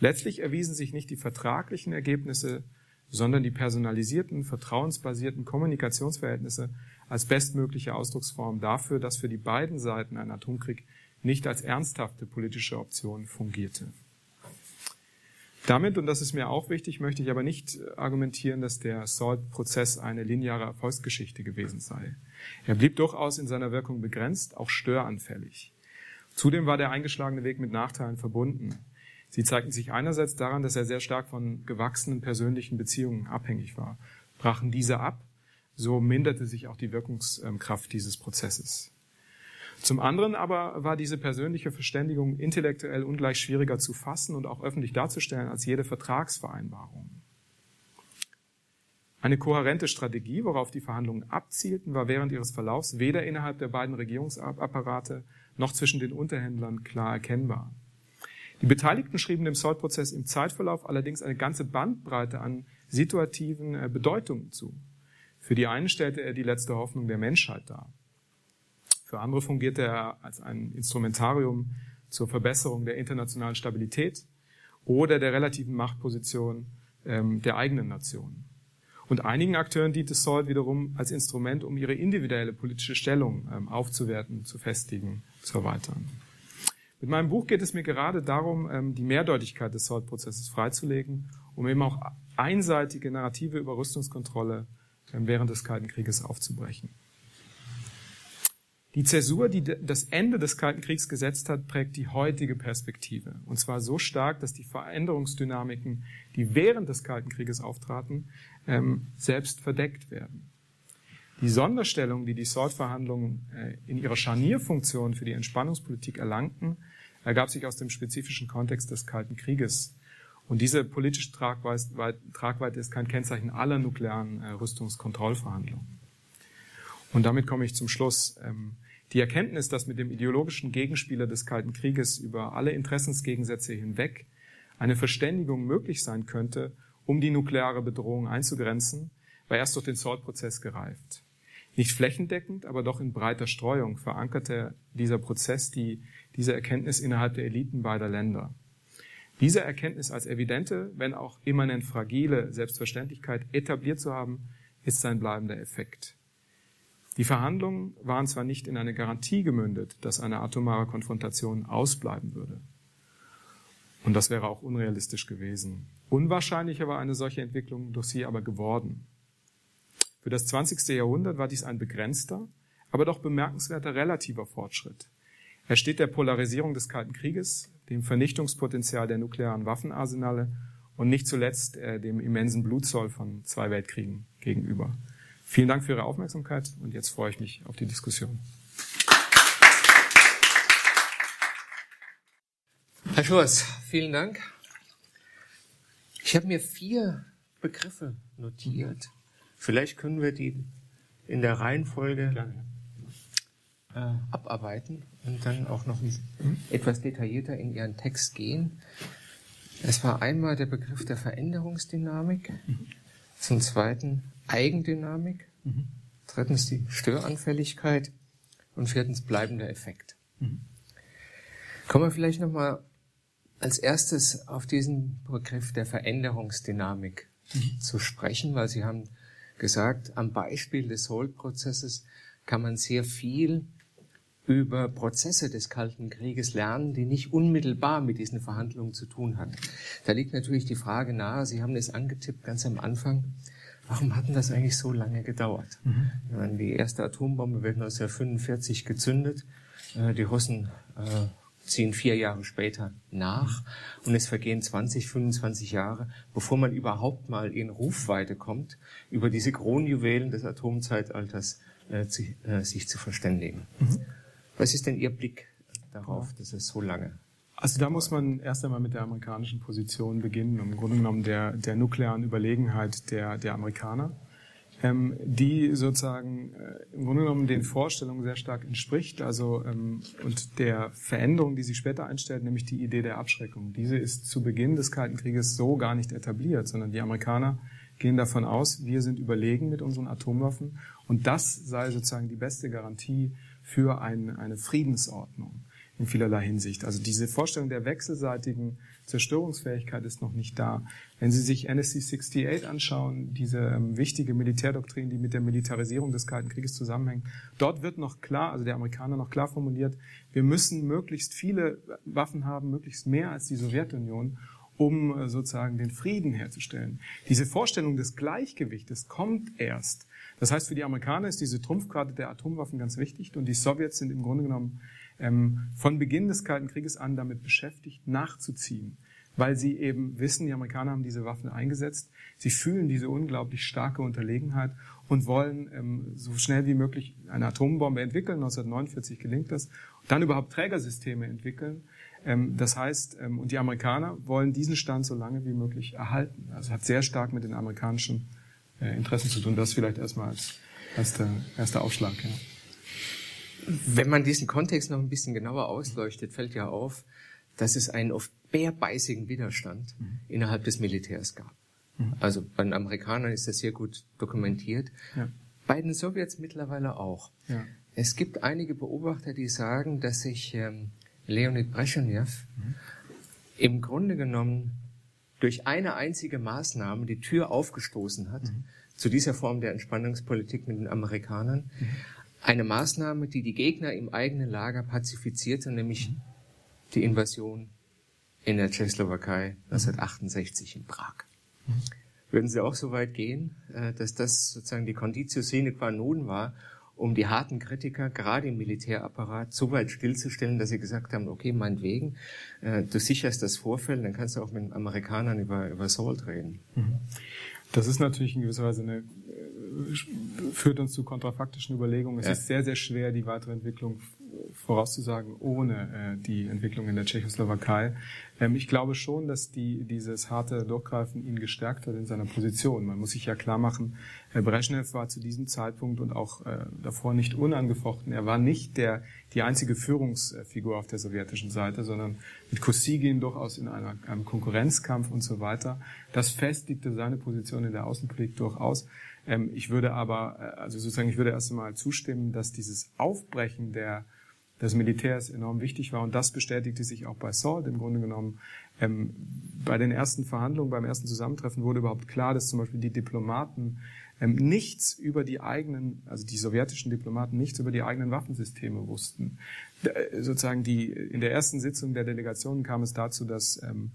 Letztlich erwiesen sich nicht die vertraglichen Ergebnisse, sondern die personalisierten, vertrauensbasierten Kommunikationsverhältnisse als bestmögliche Ausdrucksform dafür, dass für die beiden Seiten ein Atomkrieg nicht als ernsthafte politische Option fungierte. Damit, und das ist mir auch wichtig, möchte ich aber nicht argumentieren, dass der SALT-Prozess eine lineare Erfolgsgeschichte gewesen sei. Er blieb durchaus in seiner Wirkung begrenzt, auch störanfällig. Zudem war der eingeschlagene Weg mit Nachteilen verbunden. Sie zeigten sich einerseits daran, dass er sehr stark von gewachsenen persönlichen Beziehungen abhängig war. Brachen diese ab, so minderte sich auch die Wirkungskraft dieses Prozesses. Zum anderen aber war diese persönliche Verständigung intellektuell ungleich schwieriger zu fassen und auch öffentlich darzustellen als jede Vertragsvereinbarung. Eine kohärente Strategie, worauf die Verhandlungen abzielten, war während ihres Verlaufs weder innerhalb der beiden Regierungsapparate noch zwischen den Unterhändlern klar erkennbar. Die Beteiligten schrieben dem SALT-Prozess im Zeitverlauf allerdings eine ganze Bandbreite an situativen äh, Bedeutungen zu. Für die einen stellte er die letzte Hoffnung der Menschheit dar. Für andere fungierte er als ein Instrumentarium zur Verbesserung der internationalen Stabilität oder der relativen Machtposition ähm, der eigenen Nation. Und einigen Akteuren diente SALT wiederum als Instrument, um ihre individuelle politische Stellung ähm, aufzuwerten, zu festigen, zu erweitern. Mit meinem Buch geht es mir gerade darum, ähm, die Mehrdeutigkeit des SALT-Prozesses freizulegen, um eben auch einseitige narrative Überrüstungskontrolle ähm, während des Kalten Krieges aufzubrechen. Die Zäsur, die das Ende des Kalten Kriegs gesetzt hat, prägt die heutige Perspektive. Und zwar so stark, dass die Veränderungsdynamiken, die während des Kalten Krieges auftraten, ähm, selbst verdeckt werden. Die Sonderstellung, die die SALT-Verhandlungen äh, in ihrer Scharnierfunktion für die Entspannungspolitik erlangten, ergab sich aus dem spezifischen Kontext des Kalten Krieges. Und diese politische Tragweite ist kein Kennzeichen aller nuklearen äh, Rüstungskontrollverhandlungen. Und damit komme ich zum Schluss. Ähm, Die Erkenntnis, dass mit dem ideologischen Gegenspieler des Kalten Krieges über alle Interessensgegensätze hinweg eine Verständigung möglich sein könnte, um die nukleare Bedrohung einzugrenzen, war erst durch den SALT-Prozess gereift. Nicht flächendeckend, aber doch in breiter Streuung verankerte dieser Prozess die, diese Erkenntnis innerhalb der Eliten beider Länder. Diese Erkenntnis als evidente, wenn auch immanent fragile Selbstverständlichkeit etabliert zu haben, ist sein bleibender Effekt. Die Verhandlungen waren zwar nicht in eine Garantie gemündet, dass eine atomare Konfrontation ausbleiben würde. Und das wäre auch unrealistisch gewesen. Unwahrscheinlicher war eine solche Entwicklung durch sie aber geworden. Für das 20. Jahrhundert war dies ein begrenzter, aber doch bemerkenswerter relativer Fortschritt. Er steht der Polarisierung des Kalten Krieges, dem Vernichtungspotenzial der nuklearen Waffenarsenale und nicht zuletzt äh, dem immensen Blutzoll von zwei Weltkriegen gegenüber. Vielen Dank für Ihre Aufmerksamkeit und jetzt freue ich mich auf die Diskussion. Herr Schurz, vielen Dank. Ich habe mir vier Begriffe notiert. Vielleicht können wir die in der Reihenfolge äh, abarbeiten und dann auch noch etwas detaillierter in Ihren Text gehen. Es war einmal der Begriff der Veränderungsdynamik, zum zweiten Eigendynamik, drittens die Störanfälligkeit und viertens bleibender Effekt. Kommen wir vielleicht nochmal als erstes auf diesen Begriff der Veränderungsdynamik zu sprechen, weil Sie haben gesagt, am Beispiel des Soul-Prozesses kann man sehr viel über Prozesse des Kalten Krieges lernen, die nicht unmittelbar mit diesen Verhandlungen zu tun hatten. Da liegt natürlich die Frage nahe, Sie haben es angetippt ganz am Anfang, warum hat denn das eigentlich so lange gedauert? Mhm. Meine, die erste Atombombe wird 1945 gezündet, äh, die Russen äh, ziehen vier Jahre später nach und es vergehen 20, 25 Jahre, bevor man überhaupt mal in Rufweite kommt, über diese Kronjuwelen des Atomzeitalters äh, zu, äh, sich zu verständigen. Mhm. Was ist denn Ihr Blick darauf, dass es so lange also da muss man erst einmal mit der amerikanischen Position beginnen, im Grunde genommen der, der nuklearen Überlegenheit der, der Amerikaner, ähm, die sozusagen äh, im Grunde genommen den Vorstellungen sehr stark entspricht, also ähm, und der Veränderung, die sie später einstellt, nämlich die Idee der Abschreckung. Diese ist zu Beginn des Kalten Krieges so gar nicht etabliert, sondern die Amerikaner gehen davon aus, wir sind überlegen mit unseren Atomwaffen und das sei sozusagen die beste Garantie für ein, eine Friedensordnung in vielerlei Hinsicht. Also diese Vorstellung der wechselseitigen Zerstörungsfähigkeit ist noch nicht da. Wenn Sie sich NSC 68 anschauen, diese ähm, wichtige Militärdoktrin, die mit der Militarisierung des Kalten Krieges zusammenhängt, dort wird noch klar, also der Amerikaner noch klar formuliert, wir müssen möglichst viele Waffen haben, möglichst mehr als die Sowjetunion, um äh, sozusagen den Frieden herzustellen. Diese Vorstellung des Gleichgewichtes kommt erst. Das heißt, für die Amerikaner ist diese Trumpfkarte der Atomwaffen ganz wichtig und die Sowjets sind im Grunde genommen ähm, von Beginn des Kalten Krieges an damit beschäftigt, nachzuziehen, weil sie eben wissen, die Amerikaner haben diese Waffen eingesetzt, sie fühlen diese unglaublich starke Unterlegenheit und wollen ähm, so schnell wie möglich eine Atombombe entwickeln. 1949 gelingt das. Und dann überhaupt Trägersysteme entwickeln. Ähm, das heißt, ähm, und die Amerikaner wollen diesen Stand so lange wie möglich erhalten. Also hat sehr stark mit den amerikanischen äh, Interessen zu tun. Das vielleicht erstmal als erster, erster Aufschlag. Ja. Wenn man diesen Kontext noch ein bisschen genauer ausleuchtet, fällt ja auf, dass es einen oft bärbeißigen Widerstand mhm. innerhalb des Militärs gab. Mhm. Also bei den Amerikanern ist das sehr gut dokumentiert. Ja. Bei den Sowjets mittlerweile auch. Ja. Es gibt einige Beobachter, die sagen, dass sich ähm, Leonid Brezhnev mhm. im Grunde genommen durch eine einzige Maßnahme die Tür aufgestoßen hat mhm. zu dieser Form der Entspannungspolitik mit den Amerikanern. Mhm. Eine Maßnahme, die die Gegner im eigenen Lager pazifizierte, nämlich mhm. die Invasion in der Tschechoslowakei 1968 in Prag. Mhm. Würden Sie auch so weit gehen, äh, dass das sozusagen die Conditio sine qua non war, um die harten Kritiker, gerade im Militärapparat, so weit stillzustellen, dass sie gesagt haben, okay, meinetwegen, äh, du sicherst das Vorfeld, dann kannst du auch mit den Amerikanern über, über Salt reden. Mhm. Das ist natürlich in gewisser Weise eine, äh, führt uns zu kontrafaktischen Überlegungen. Es ja. ist sehr, sehr schwer, die weitere Entwicklung vorauszusagen ohne äh, die Entwicklung in der Tschechoslowakei. Ähm, ich glaube schon, dass die, dieses harte Durchgreifen ihn gestärkt hat in seiner Position. Man muss sich ja klar machen, Herr Brezhnev war zu diesem Zeitpunkt und auch äh, davor nicht unangefochten. Er war nicht der, die einzige Führungsfigur auf der sowjetischen Seite, sondern mit Kosygin durchaus in einer, einem Konkurrenzkampf und so weiter. Das festigte seine Position in der Außenpolitik durchaus. Ähm, ich würde aber, äh, also sozusagen, ich würde erst einmal zustimmen, dass dieses Aufbrechen der des Militärs enorm wichtig war. Und das bestätigte sich auch bei Salt im Grunde genommen. Ähm, bei den ersten Verhandlungen, beim ersten Zusammentreffen wurde überhaupt klar, dass zum Beispiel die Diplomaten ähm, nichts über die eigenen, also die sowjetischen Diplomaten nichts über die eigenen Waffensysteme wussten. Äh, sozusagen die, in der ersten Sitzung der Delegation kam es dazu, dass, ähm,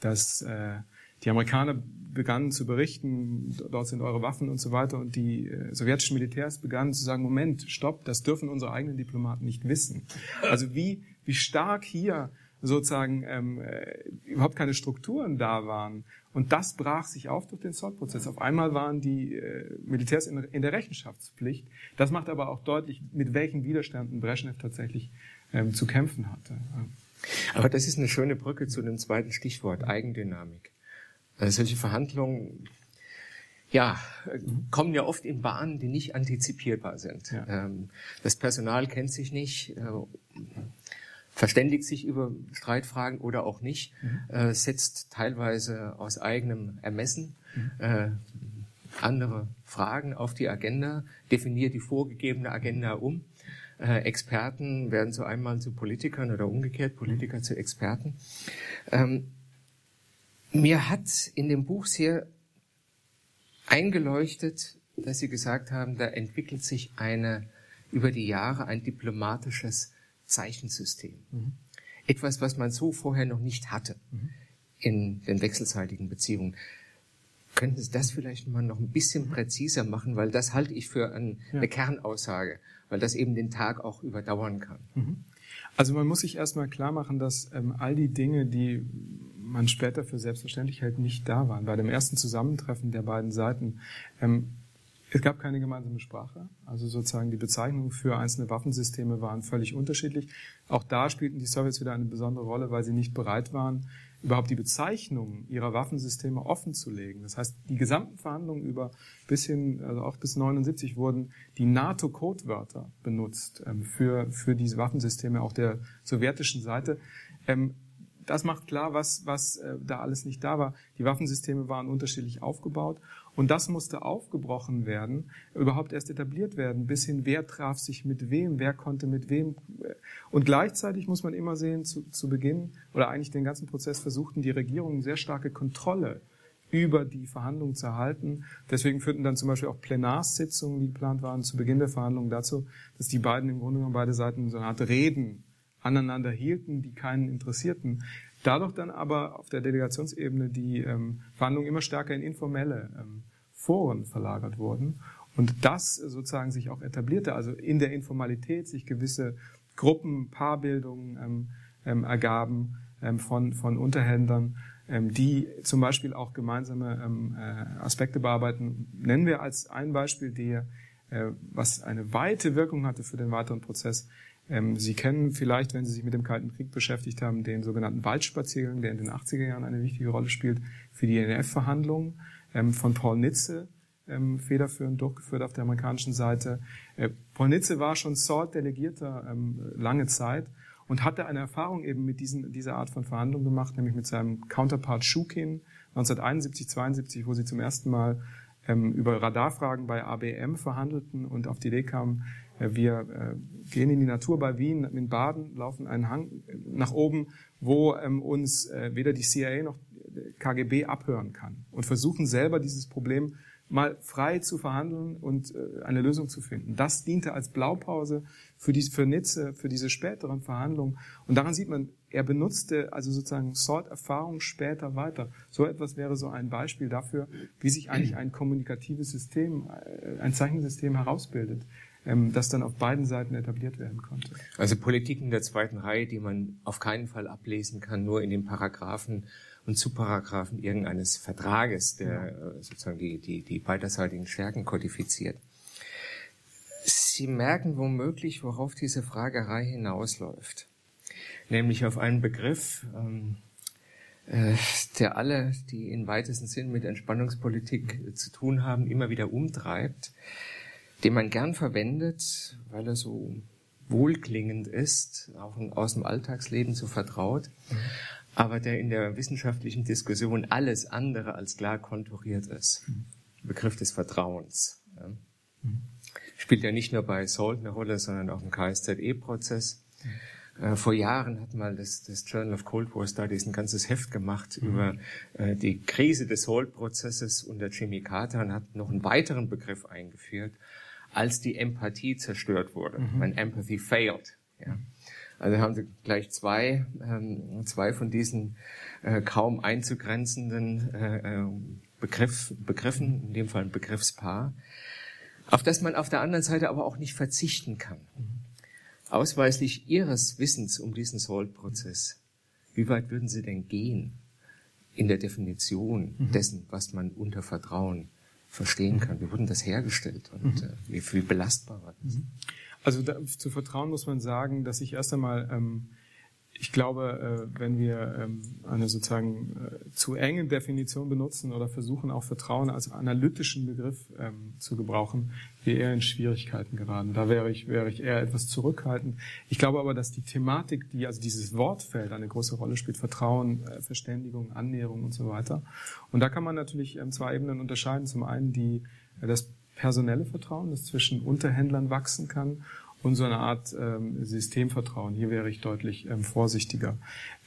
dass äh, die Amerikaner begannen zu berichten, dort sind eure Waffen und so weiter, und die äh, sowjetischen Militärs begannen zu sagen, Moment, stopp, das dürfen unsere eigenen Diplomaten nicht wissen. Also wie, wie stark hier sozusagen ähm, äh, überhaupt keine Strukturen da waren. Und das brach sich auf durch den SALT-Prozess. Auf einmal waren die äh, Militärs in, in, der Rechenschaftspflicht. Das macht aber auch deutlich, mit welchen Widerständen Brezhnev tatsächlich ähm, zu kämpfen hatte. Aber das ist eine schöne Brücke zu dem zweiten Stichwort, Eigendynamik. Also solche Verhandlungen, ja, kommen ja oft in Bahnen, die nicht antizipierbar sind. Ja. Ähm, das Personal kennt sich nicht, äh, verständigt sich über Streitfragen oder auch nicht, mhm. Äh, setzt teilweise aus eigenem Ermessen mhm. Äh, andere Fragen auf die Agenda, definiert die vorgegebene Agenda um. Experten werden zu einmal zu Politikern oder umgekehrt Politiker mhm. zu Experten. Ähm, mir hat in dem Buch sehr eingeleuchtet, dass Sie gesagt haben, da entwickelt sich eine, über die Jahre ein diplomatisches Zeichensystem. Mhm. Etwas, was man so vorher noch nicht hatte mhm. in den wechselseitigen Beziehungen. Könnten Sie das vielleicht mal noch ein bisschen präziser machen, weil das halte ich für ein, ja. eine Kernaussage, weil das eben den Tag auch überdauern kann. Mhm. Also man muss sich erstmal klar machen, dass ähm, all die Dinge, die man später für selbstverständlich hält, nicht da waren. Bei dem ersten Zusammentreffen der beiden Seiten, ähm, es gab keine gemeinsame Sprache. Also sozusagen die Bezeichnungen für einzelne Waffensysteme waren völlig unterschiedlich. Auch da spielten die Sowjets wieder eine besondere Rolle, weil sie nicht bereit waren, überhaupt die Bezeichnungen ihrer Waffensysteme offen zu legen. Das heißt, die gesamten Verhandlungen über bis hin, also auch bis 79 wurden die NATO-Codewörter benutzt ähm, für, für diese Waffensysteme, auch der sowjetischen Seite. Ähm, das macht klar, was, was äh, da alles nicht da war. Die Waffensysteme waren unterschiedlich aufgebaut und das musste aufgebrochen werden, überhaupt erst etabliert werden, bis hin, wer traf sich mit wem, wer konnte mit wem. Und gleichzeitig muss man immer sehen, zu, zu Beginn oder eigentlich den ganzen Prozess versuchten die Regierungen sehr starke Kontrolle über die Verhandlungen zu erhalten. Deswegen führten dann zum Beispiel auch Plenarsitzungen, die geplant waren, zu Beginn der Verhandlungen dazu, dass die beiden im Grunde genommen beide Seiten so eine Art Reden aneinander hielten, die keinen interessierten. Dadurch dann aber auf der Delegationsebene die ähm, Verhandlungen immer stärker in informelle ähm, Foren verlagert wurden und das sozusagen sich auch etablierte, also in der Informalität sich gewisse Gruppen, Paarbildungen ähm, ähm, ergaben ähm, von, von Unterhändlern, ähm, die zum Beispiel auch gemeinsame ähm, äh, Aspekte bearbeiten. Nennen wir als ein Beispiel, der, äh, was eine weite Wirkung hatte für den weiteren Prozess, Sie kennen vielleicht, wenn Sie sich mit dem Kalten Krieg beschäftigt haben, den sogenannten Waldspaziergang, der in den 80er Jahren eine wichtige Rolle spielt für die INF-Verhandlungen ähm, von Paul Nitze, ähm, federführend durchgeführt auf der amerikanischen Seite. Äh, Paul Nitze war schon SALT-Delegierter lange Zeit und hatte eine Erfahrung eben mit diesen, dieser Art von Verhandlungen gemacht, nämlich mit seinem Counterpart Schukin 1971, 72, wo sie zum ersten Mal über Radarfragen bei ABM verhandelten und auf die Idee kamen, wir äh, gehen in die Natur bei Wien, in Baden, laufen einen Hang nach oben, wo ähm, uns äh, weder die CIA noch KGB abhören kann und versuchen selber dieses Problem mal frei zu verhandeln und eine Lösung zu finden. Das diente als Blaupause für, die, für Nitze, für diese späteren Verhandlungen. Und daran sieht man, er benutzte also sozusagen Sort-Erfahrung später weiter. So etwas wäre so ein Beispiel dafür, wie sich eigentlich ein kommunikatives System, ein Zeichensystem herausbildet ähm, das dann auf beiden Seiten etabliert werden konnte. Also Politiken der zweiten Reihe, die man auf keinen Fall ablesen kann, nur in den Paragraphen und Subparagraphen irgendeines Vertrages, der ja. Äh, sozusagen die, die, die beiderseitigen Stärken kodifiziert. Sie merken womöglich, worauf diese Fragerei hinausläuft. Nämlich auf einen Begriff, ähm, äh, der alle, die in weitesten Sinn mit Entspannungspolitik äh, zu tun haben, immer wieder umtreibt, den man gern verwendet, weil er so wohlklingend ist, auch aus dem Alltagsleben so vertraut, mhm. aber der in der wissenschaftlichen Diskussion alles andere als klar konturiert ist. Mhm. Begriff des Vertrauens. Ja. Mhm. Spielt ja nicht nur bei Salt eine Rolle, sondern auch im KSZE-Prozess. Äh, vor Jahren hat mal das, das, Journal of Cold War Studies ein ganzes Heft gemacht mhm. über äh, die Krise des Salt-Prozesses unter Jimmy Carter und hat noch einen weiteren Begriff eingeführt, als die Empathie zerstört wurde. Mhm. When empathy failed. Ja. Also haben sie gleich zwei, ähm, zwei von diesen äh, kaum einzugrenzenden äh, äh, Begriff, Begriffen, in dem Fall ein Begriffspaar, auf das man auf der anderen Seite aber auch nicht verzichten kann. Ausweislich Ihres Wissens um diesen Salt-Prozess, wie weit würden Sie denn gehen in der Definition mhm. dessen, was man unter Vertrauen verstehen kann. Wie wurden das hergestellt und mhm. äh, wie viel belastbar war das? Mhm. Also da, zu Vertrauen muss man sagen, dass ich erst einmal ähm, ich glaube, äh, wenn wir ähm, eine sozusagen äh, zu enge Definition benutzen oder versuchen auch Vertrauen als analytischen Begriff ähm, zu gebrauchen, wir eher in Schwierigkeiten geraten. Da wäre ich, wäre ich eher etwas zurückhaltend. Ich glaube aber, dass die Thematik, die also dieses Wortfeld eine große Rolle spielt, Vertrauen, äh, Verständigung, Annäherung und so weiter. Und da kann man natürlich ähm, zwei Ebenen unterscheiden. Zum einen die, das personelle Vertrauen, das zwischen Unterhändlern wachsen kann und so eine Art ähm, Systemvertrauen. Hier wäre ich deutlich ähm, vorsichtiger.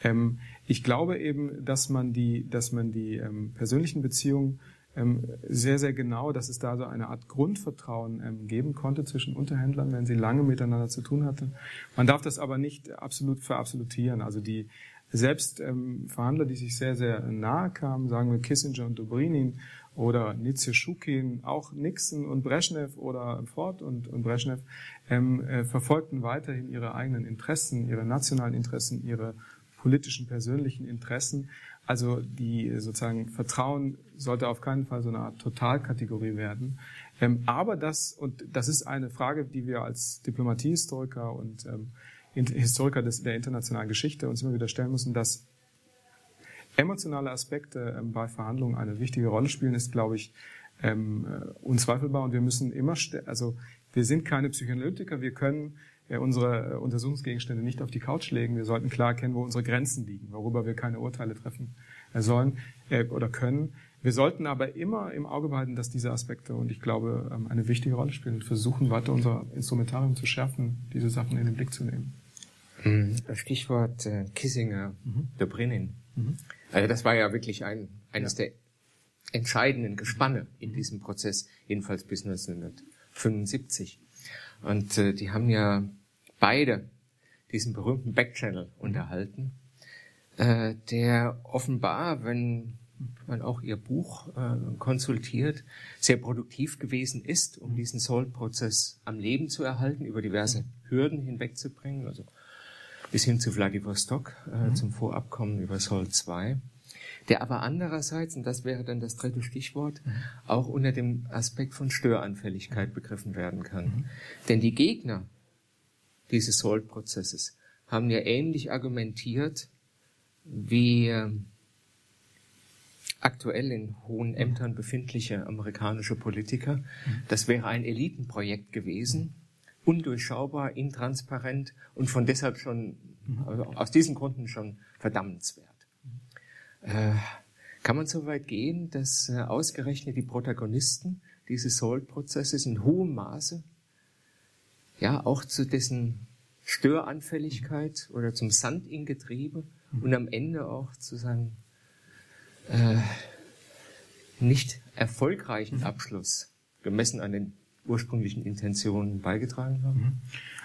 Ähm, ich glaube eben, dass man die, dass man die ähm, persönlichen Beziehungen ähm, sehr, sehr genau, dass es da so eine Art Grundvertrauen ähm, geben konnte zwischen Unterhändlern, wenn sie lange miteinander zu tun hatten. Man darf das aber nicht absolut verabsolutieren. Also die selbst ähm, Verhandler, die sich sehr, sehr nahe kamen, sagen wir Kissinger und Dobrinin, oder Nietzsche Schukin, auch Nixon und Brezhnev oder Ford und, und Brezhnev ähm, äh, verfolgten weiterhin ihre eigenen Interessen, ihre nationalen Interessen, ihre politischen, persönlichen Interessen. Also die sozusagen Vertrauen sollte auf keinen Fall so eine Art Totalkategorie werden. Ähm, aber das, und das ist eine Frage, die wir als Diplomatiehistoriker und ähm, Historiker des, der internationalen Geschichte uns immer wieder stellen müssen, dass emotionale Aspekte ähm, bei Verhandlungen eine wichtige Rolle spielen, ist, glaube ich, ähm, äh, unzweifelbar. Und wir müssen immer, also wir sind keine Psychoanalytiker, wir können äh, unsere äh, Untersuchungsgegenstände nicht auf die Couch legen. Wir sollten klar erkennen, wo unsere Grenzen liegen, worüber wir keine Urteile treffen sollen oder können. Wir sollten aber immer im Auge behalten, dass diese Aspekte, und ich glaube, ähm, eine wichtige Rolle spielen und versuchen, weiter unser Instrumentarium zu schärfen, diese Sachen in den Blick zu nehmen. Mhm. Stichwort äh, Kissinger, mhm. Dobrynin. Mhm. Also das war ja wirklich ein, eines ja. der entscheidenden Gespanne in diesem Prozess, jedenfalls bis 1975. Und äh, die haben ja beide diesen berühmten Backchannel mhm. unterhalten, äh, der offenbar, wenn man auch ihr Buch äh, konsultiert, sehr produktiv gewesen ist, um diesen Salt-Prozess am Leben zu erhalten, über diverse Hürden hinwegzubringen, also bis hin zu Vladivostok, äh, mhm. zum Vorabkommen über Sol 2, der aber andererseits, und das wäre dann das dritte Stichwort, mhm. auch unter dem Aspekt von Störanfälligkeit begriffen werden kann. Mhm. Denn die Gegner dieses Sol-Prozesses haben ja ähnlich argumentiert wie äh, aktuell in hohen Ämtern befindliche amerikanische Politiker. Mhm. Das wäre ein Elitenprojekt gewesen, undurchschaubar, intransparent und von deshalb schon, also aus diesen Gründen schon verdammenswert. Äh, kann man so weit gehen, dass äh, ausgerechnet die Protagonisten dieses Salt-Prozesses in hohem Maße ja auch zu dessen Störanfälligkeit oder zum Sandingetriebe und am Ende auch zu seinem äh, nicht erfolgreichen Abschluss gemessen an den ursprünglichen Intentionen beigetragen haben? Mhm.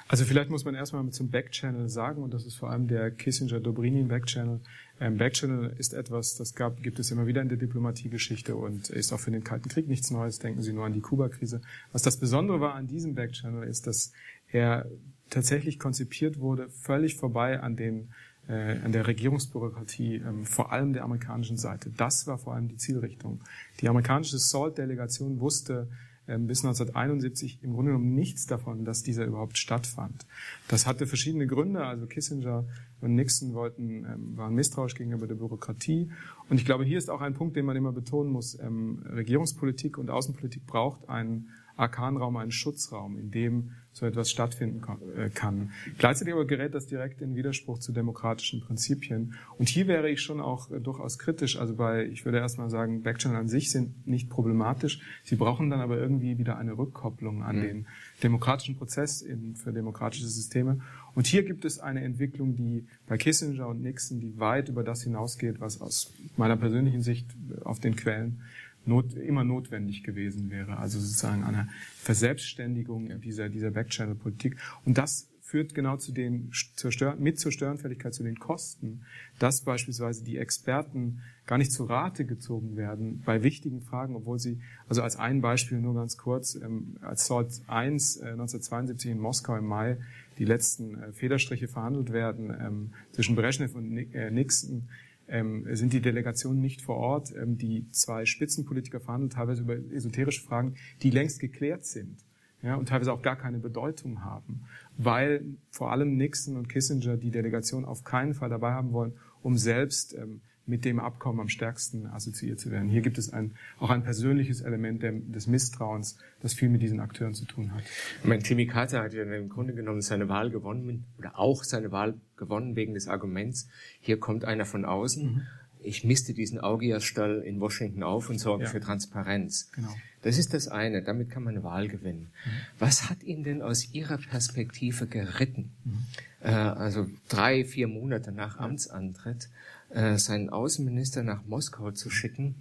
Also vielleicht muss man erstmal zum Backchannel sagen, und das ist vor allem der Kissinger-Dobrynin Backchannel. Ähm, Backchannel ist etwas, das gab, gibt es immer wieder in der Diplomatiegeschichte und ist auch für den Kalten Krieg nichts Neues. Denken Sie nur an die Kuba-Krise. Was das Besondere war an diesem Backchannel ist, dass er tatsächlich konzipiert wurde, völlig vorbei an den äh, an der Regierungsbürokratie, ähm, vor allem der amerikanischen Seite. Das war vor allem die Zielrichtung. Die amerikanische SALT-Delegation wusste, bis 1971 im Grunde genommen nichts davon, dass dieser überhaupt stattfand. Das hatte verschiedene Gründe. Also Kissinger und Nixon wollten, ähm, waren misstrauisch gegenüber der Bürokratie. Und ich glaube, hier ist auch ein Punkt, den man immer betonen muss. Ähm, Regierungspolitik und Außenpolitik braucht einen Arkanraum, einen Schutzraum, in dem so etwas stattfinden äh, kann. Gleichzeitig aber gerät das direkt in Widerspruch zu demokratischen Prinzipien. Und hier wäre ich schon auch äh, durchaus kritisch. Also bei, ich würde erstmal sagen, Backchannel an sich sind nicht problematisch. Sie brauchen dann aber irgendwie wieder eine Rückkopplung an mhm. den demokratischen Prozess in, für demokratische Systeme. Und hier gibt es eine Entwicklung, die bei Kissinger und Nixon, die weit über das hinausgeht, was aus meiner persönlichen Sicht auf den Quellen not, immer notwendig gewesen wäre. Also sozusagen eine Verselbstständigung dieser, dieser Backchannel-Politik. Und das führt genau zu den, zur Stör, mit zur Störenfälligkeit, zu den Kosten, dass beispielsweise die Experten gar nicht zu Rate gezogen werden bei wichtigen Fragen, obwohl sie, also als ein Beispiel nur ganz kurz, ähm, als SALT 1 äh, 1972 in Moskau im Mai die letzten äh, Federstriche verhandelt werden ähm, zwischen Brezhnev und äh, Nixon, ähm, sind die Delegationen nicht vor Ort. Ähm, die zwei Spitzenpolitiker verhandeln teilweise über esoterische Fragen, die längst geklärt sind ja, und teilweise auch gar keine Bedeutung haben, weil vor allem Nixon und Kissinger die Delegation auf keinen Fall dabei haben wollen, um selbst ähm, mit dem Abkommen am stärksten assoziiert zu werden. Hier gibt es ein, auch ein persönliches Element des Misstrauens, das viel mit diesen Akteuren zu tun hat. Ich meine, Timmy Carter hat ja im Grunde genommen seine Wahl gewonnen oder auch seine Wahl gewonnen wegen des Arguments, hier kommt einer von außen, mhm. ich misste diesen Augiasstall in Washington auf und sorge ja. für Transparenz. Genau. Das ist das eine, damit kann man eine Wahl gewinnen. Mhm. Was hat ihn denn aus Ihrer Perspektive geritten? Mhm. Äh, also drei, vier Monate nach Amtsantritt äh, seinen Außenminister nach Moskau zu schicken,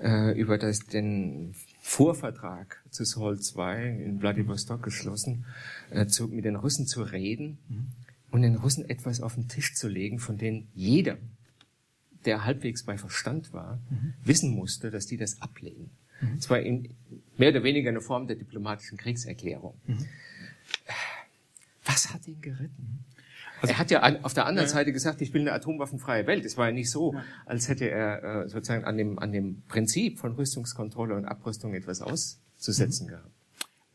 äh, über das, den Vorvertrag zu Sol 2 in Vladivostok geschlossen, äh, zu, mit den Russen zu reden mhm. und den Russen etwas auf den Tisch zu legen, von denen jeder, der halbwegs bei Verstand war, mhm. wissen musste, dass die das ablehnen. Mhm. Das war in, mehr oder weniger eine Form der diplomatischen Kriegserklärung. Mhm. Was hat ihn geritten? Also er hat ja auf der anderen ja. Seite gesagt, ich will eine atomwaffenfreie Welt. Es war ja nicht so, als hätte er äh, sozusagen an dem, an dem Prinzip von Rüstungskontrolle und Abrüstung etwas auszusetzen mhm. gehabt.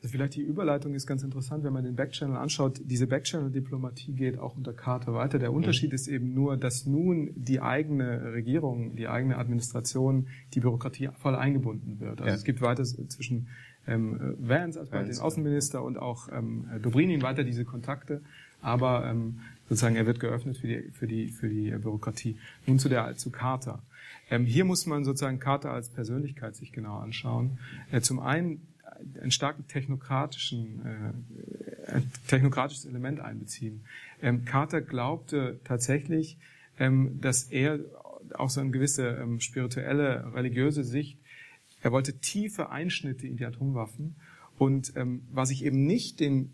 Also vielleicht die Überleitung ist ganz interessant, wenn man den Backchannel anschaut. Diese Backchannel-Diplomatie geht auch unter Carter weiter. Der Unterschied mhm. ist eben nur, dass nun die eigene Regierung, die eigene Administration, die Bürokratie voll eingebunden wird. Also ja. es gibt weiter zwischen ähm, Vance als Vance, den Außenminister und auch ähm, Dobrinin weiter diese Kontakte. Aber ähm, sozusagen er wird geöffnet für die, für die, für die Bürokratie. Nun zu der, zu Carter. Ähm, hier muss man sozusagen Carter als Persönlichkeit sich genau anschauen. Äh, zum einen einen starken technokratischen, äh, ein technokratisches Element einbeziehen. Ähm, Carter glaubte tatsächlich, ähm, dass er auch so eine gewisse ähm, spirituelle, religiöse Sicht, er wollte tiefe Einschnitte in die Atomwaffen und ähm, was ich eben nicht den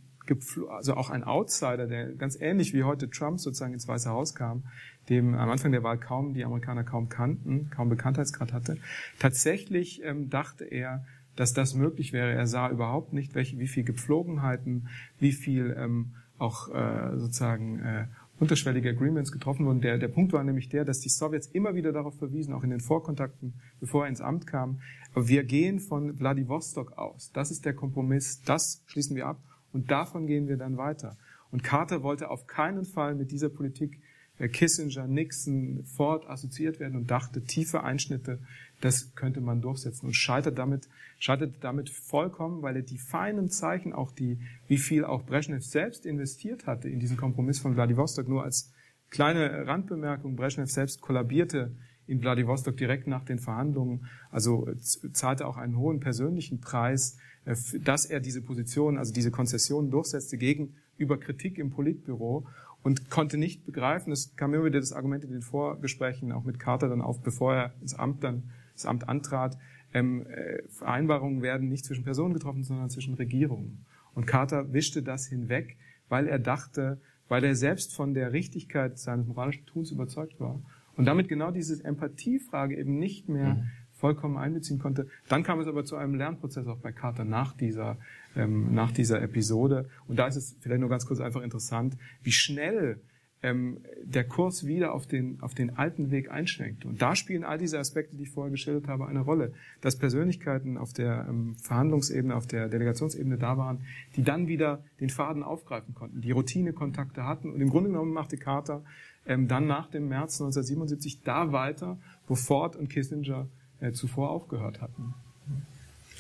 also auch ein Outsider, der ganz ähnlich wie heute Trump sozusagen ins Weiße Haus kam, dem am Anfang der Wahl kaum die Amerikaner kaum kannten, kaum Bekanntheitsgrad hatte. Tatsächlich ähm, dachte er, dass das möglich wäre. Er sah überhaupt nicht, welche, wie viel Gepflogenheiten, wie viel ähm, auch äh, sozusagen äh, unterschwellige Agreements getroffen wurden. Der, der Punkt war nämlich der, dass die Sowjets immer wieder darauf verwiesen, auch in den Vorkontakten, bevor er ins Amt kam, wir gehen von Vladivostok aus. Das ist der Kompromiss, das schließen wir ab und davon gehen wir dann weiter. Und Carter wollte auf keinen Fall mit dieser Politik äh, Kissinger, Nixon, Ford assoziiert werden und dachte, tiefe Einschnitte, das könnte man durchsetzen und scheitert damit, scheitert damit vollkommen, weil er die feinen Zeichen, auch die, wie viel auch Brezhnev selbst investiert hatte in diesen Kompromiss von Vladivostok, nur als kleine Randbemerkung, Brezhnev selbst kollabierte in Vladivostok direkt nach den Verhandlungen, also zahlte auch einen hohen persönlichen Preis dass er diese Position, also diese Konzession durchsetzte gegenüber Kritik im Politbüro und konnte nicht begreifen, es kam immer wieder das Argument in den Vorgesprächen auch mit Carter dann auf, bevor er ins Amt dann das Amt antrat, ähm, äh, Vereinbarungen werden nicht zwischen Personen getroffen, sondern zwischen Regierungen. Und Carter wischte das hinweg, weil er dachte, weil er selbst von der Richtigkeit seines moralischen Tuns überzeugt war und damit genau diese Empathiefrage eben nicht mehr mhm vollkommen einbeziehen konnte. Dann kam es aber zu einem Lernprozess auch bei Carter nach dieser, ähm, nach dieser Episode. Und da ist es vielleicht nur ganz kurz einfach interessant, wie schnell ähm, der Kurs wieder auf den, auf den alten Weg einschränkt. Und da spielen all diese Aspekte, die ich vorher geschildert habe, eine Rolle. Dass Persönlichkeiten auf der ähm, Verhandlungsebene, auf der Delegationsebene da waren, die dann wieder den Faden aufgreifen konnten, die Routinekontakte hatten. Und im Grunde genommen machte Carter ähm, dann nach dem März 1977 da weiter, wo Ford und Kissinger zuvor aufgehört hatten.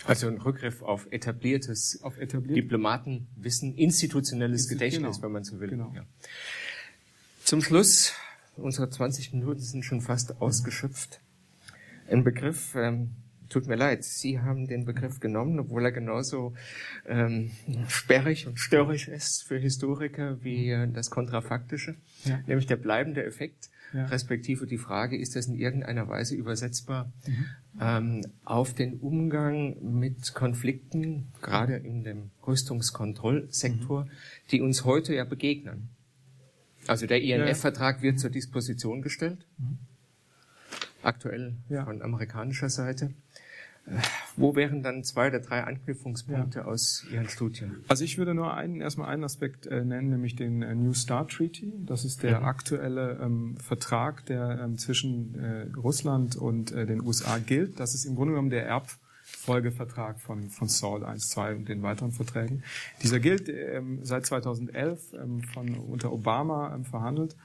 Also ein Rückgriff auf etabliertes Auf etabliert- Diplomatenwissen, institutionelles Insti- Gedächtnis, genau. wenn man so will. Genau. Ja. Zum Schluss, unsere 20 Minuten sind schon fast ausgeschöpft. Ein Begriff, ähm, tut mir leid, Sie haben den Begriff genommen, obwohl er genauso ähm, sperrig und störrisch ist für Historiker wie äh, das Kontrafaktische, Ja. nämlich der bleibende Effekt, Ja. respektive die Frage, ist das in irgendeiner Weise übersetzbar Mhm. ähm, auf den Umgang mit Konflikten, gerade in dem Rüstungskontrollsektor, Mhm. die uns heute ja begegnen. Also der. INF-Vertrag wird zur Disposition gestellt, aktuell Ja. von amerikanischer Seite. Wo wären dann zwei oder drei Anknüpfungspunkte aus Ihren Studien? Also ich würde nur einen, erstmal einen Aspekt äh, nennen, nämlich den äh, New START Treaty. Das ist der Mhm. aktuelle ähm, Vertrag, der ähm, zwischen äh, Russland und äh, den USA gilt. Das ist im Grunde genommen der Erbfolgevertrag von, von SALT 1, 2 und den weiteren Verträgen. Dieser gilt ähm, seit 2011 ähm, von, unter Obama ähm, verhandelt.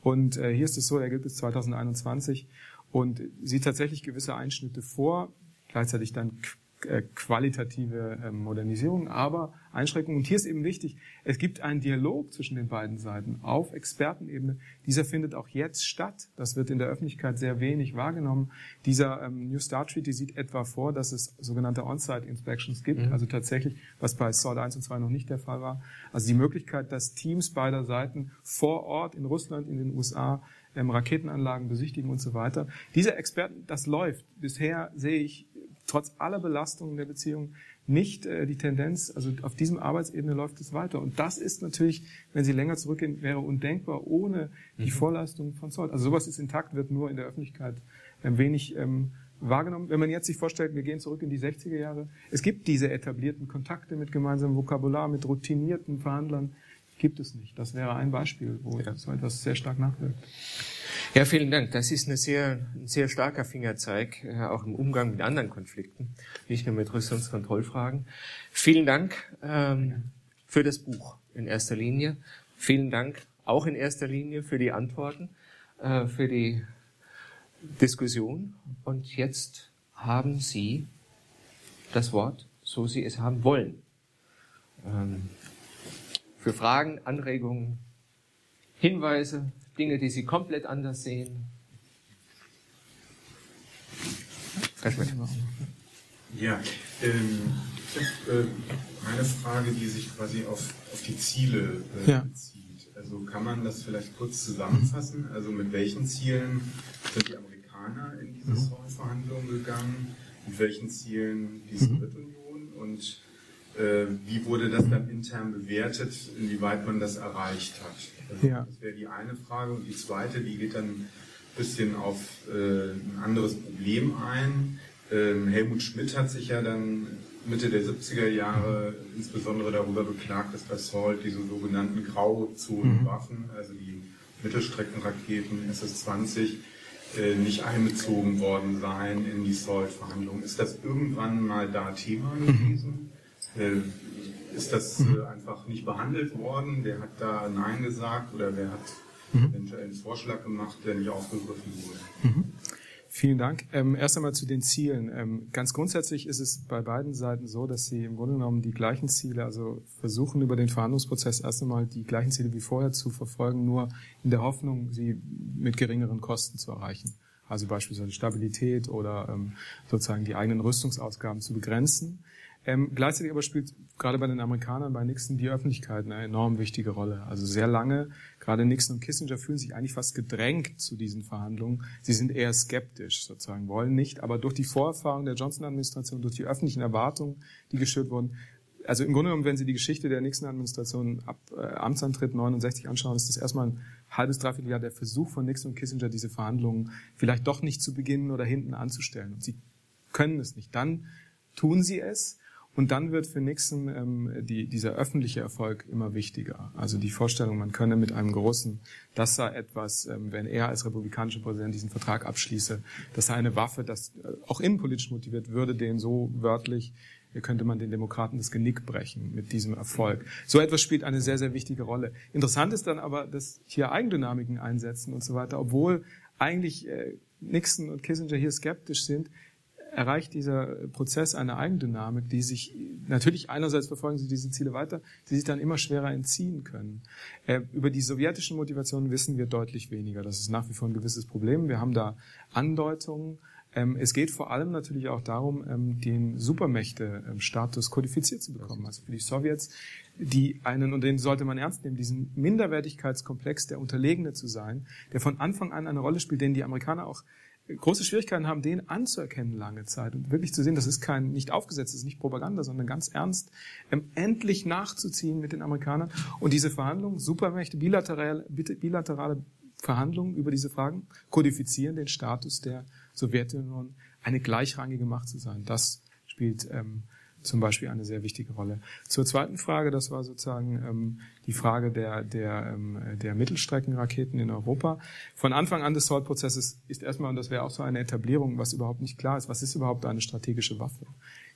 Und äh, hier ist es so, er gilt bis 2021 und sieht tatsächlich gewisse Einschnitte vor, gleichzeitig dann äh, qualitative ähm, Modernisierung, aber Einschränkungen. Und hier ist eben wichtig, es gibt einen Dialog zwischen den beiden Seiten auf Expertenebene. Dieser findet auch jetzt statt. Das wird in der Öffentlichkeit sehr wenig wahrgenommen. Dieser ähm, New Start Treaty sieht etwa vor, dass es sogenannte On-Site Inspections gibt, also tatsächlich, was bei SALT 1 und 2 noch nicht der Fall war. Also die Möglichkeit, dass Teams beider Seiten vor Ort in Russland, in den USA ähm, Raketenanlagen besichtigen und so weiter. Diese Experten, das läuft. Bisher sehe ich trotz aller Belastungen der Beziehung nicht äh, die Tendenz, also auf diesem Arbeitsebene läuft es weiter. Und das ist natürlich, wenn Sie länger zurückgehen, wäre undenkbar ohne die Vorleistung von Zoll. Also sowas ist intakt, wird nur in der Öffentlichkeit ein wenig ähm, wahrgenommen. Wenn man jetzt sich vorstellt, wir gehen zurück in die 60er Jahre, es gibt diese etablierten Kontakte mit gemeinsamem Vokabular, mit routinierten Verhandlern, gibt es nicht. Das wäre ein Beispiel, wo so etwas sehr stark nachwirkt. Ja, vielen Dank. Das ist eine sehr, ein sehr starker Fingerzeig, äh, auch im Umgang mit anderen Konflikten, nicht nur mit Rüstungskontrollfragen. Vielen Dank ähm, für das Buch in erster Linie. Vielen Dank auch in erster Linie für die Antworten, äh, für die Diskussion. Und jetzt haben Sie das Wort, so Sie es haben wollen. Ähm, für Fragen, Anregungen, Hinweise, Dinge, die Sie komplett anders sehen. Ja, ähm, ich habe äh, eine Frage, die sich quasi auf, auf die Ziele äh, Ja. bezieht. Also kann man das vielleicht kurz zusammenfassen? Also mit welchen Zielen sind die Amerikaner in diese Zollverhandlungen gegangen? Mit welchen Zielen die Sowjetunion? Und äh, wie wurde das dann intern bewertet, inwieweit man das erreicht hat? Also Ja. Das wäre die eine Frage. Und die zweite, die geht dann ein bisschen auf äh, ein anderes Problem ein. Ähm, Helmut Schmidt hat sich ja dann Mitte der 70er Jahre insbesondere darüber beklagt, dass bei Salt diese sogenannten Grauzonenwaffen, also die Mittelstreckenraketen SS-20, äh, nicht einbezogen worden seien in die Salt-Verhandlungen. Ist das irgendwann mal da Thema gewesen? Äh, ist das äh, einfach nicht behandelt worden? Wer hat da Nein gesagt oder wer hat eventuell einen Vorschlag gemacht, der nicht aufgegriffen wurde? Vielen Dank. Ähm, erst einmal zu den Zielen. Ähm, ganz grundsätzlich ist es bei beiden Seiten so, dass sie im Grunde genommen die gleichen Ziele, also versuchen über den Verhandlungsprozess erst einmal die gleichen Ziele wie vorher zu verfolgen, nur in der Hoffnung, sie mit geringeren Kosten zu erreichen. Also beispielsweise Stabilität oder ähm, sozusagen die eigenen Rüstungsausgaben zu begrenzen. Ähm, gleichzeitig aber spielt gerade bei den Amerikanern, bei Nixon, die Öffentlichkeit eine enorm wichtige Rolle. Also sehr lange, gerade Nixon und Kissinger fühlen sich eigentlich fast gedrängt zu diesen Verhandlungen. Sie sind eher skeptisch sozusagen, wollen nicht, aber durch die Vorerfahrung der Johnson-Administration, durch die öffentlichen Erwartungen, die geschürt wurden, also im Grunde genommen, wenn Sie die Geschichte der Nixon-Administration ab äh, Amtsantritt 69 anschauen, ist das erstmal ein halbes, dreiviertel Jahr der Versuch von Nixon und Kissinger, diese Verhandlungen vielleicht doch nicht zu beginnen oder hinten anzustellen. Und sie können es nicht. Dann tun sie es. Und dann wird für Nixon ähm, die, dieser öffentliche Erfolg immer wichtiger. Also die Vorstellung, man könne mit einem großen, das sei etwas, ähm, wenn er als republikanischer Präsident diesen Vertrag abschließe, das sei eine Waffe, das äh, auch innenpolitisch motiviert würde, den so wörtlich könnte man den Demokraten das Genick brechen mit diesem Erfolg. So etwas spielt eine sehr, sehr wichtige Rolle. Interessant ist dann aber, dass hier Eigendynamiken einsetzen und so weiter, obwohl eigentlich äh, Nixon und Kissinger hier skeptisch sind, erreicht dieser Prozess eine Eigendynamik, die sich natürlich einerseits verfolgen sie diese Ziele weiter, die sich dann immer schwerer entziehen können. Äh, über die sowjetischen Motivationen wissen wir deutlich weniger. Das ist nach wie vor ein gewisses Problem. Wir haben da Andeutungen. Ähm, es geht vor allem natürlich auch darum, ähm, den Supermächte-Status kodifiziert zu bekommen. Also für die Sowjets, die einen, und den sollte man ernst nehmen, diesen Minderwertigkeitskomplex, der Unterlegene zu sein, der von Anfang an eine Rolle spielt, den die Amerikaner auch große Schwierigkeiten haben, den anzuerkennen lange Zeit und wirklich zu sehen, das ist kein nicht aufgesetzt, das ist nicht Propaganda, sondern ganz ernst, ähm, endlich nachzuziehen mit den Amerikanern und diese Verhandlungen, Supermächte, bilaterale, bilaterale Verhandlungen über diese Fragen kodifizieren den Status der Sowjetunion, eine gleichrangige Macht zu sein. Das spielt ähm, zum Beispiel eine sehr wichtige Rolle. Zur zweiten Frage, das war sozusagen ähm, die Frage der, der, ähm, der Mittelstreckenraketen in Europa. Von Anfang an des SALT-Prozesses ist erstmal, und das wäre auch so eine Etablierung, was überhaupt nicht klar ist, was ist überhaupt eine strategische Waffe?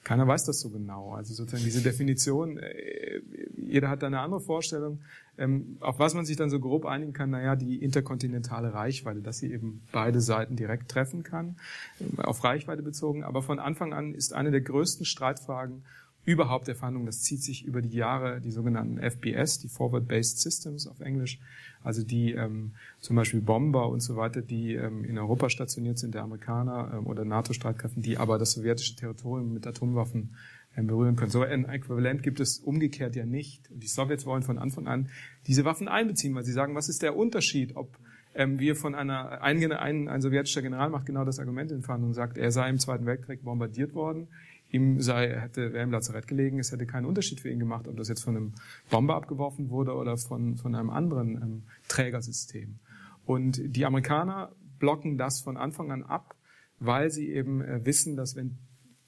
Keiner weiß das so genau. Also sozusagen diese Definition, äh, jeder hat da eine andere Vorstellung. Ähm, auf was man sich dann so grob einigen kann, naja, die interkontinentale Reichweite, dass sie eben beide Seiten direkt treffen kann, ähm, auf Reichweite bezogen. Aber von Anfang an ist eine der größten Streitfragen überhaupt der Verhandlungen, das zieht sich über die Jahre, die sogenannten FBS, die Forward-Based Systems auf Englisch, also die ähm, zum Beispiel Bomber und so weiter, die ähm, in Europa stationiert sind, der Amerikaner ähm, oder NATO-Streitkräften, die aber das sowjetische Territorium mit Atomwaffen ähm, berühren können. So ein Äquivalent gibt es umgekehrt ja nicht. Und die Sowjets wollen von Anfang an diese Waffen einbeziehen, weil sie sagen, was ist der Unterschied, ob ähm, wir von einer, ein, ein, ein sowjetischer General macht genau das Argument in Verhandlungen sagt, er sei im Zweiten Weltkrieg bombardiert worden, ihm sei, hätte, wäre im Lazarett gelegen, es hätte keinen Unterschied für ihn gemacht, ob das jetzt von einem Bomber abgeworfen wurde oder von, von einem anderen ähm, Trägersystem. Und die Amerikaner blocken das von Anfang an ab, weil sie eben äh, wissen, dass wenn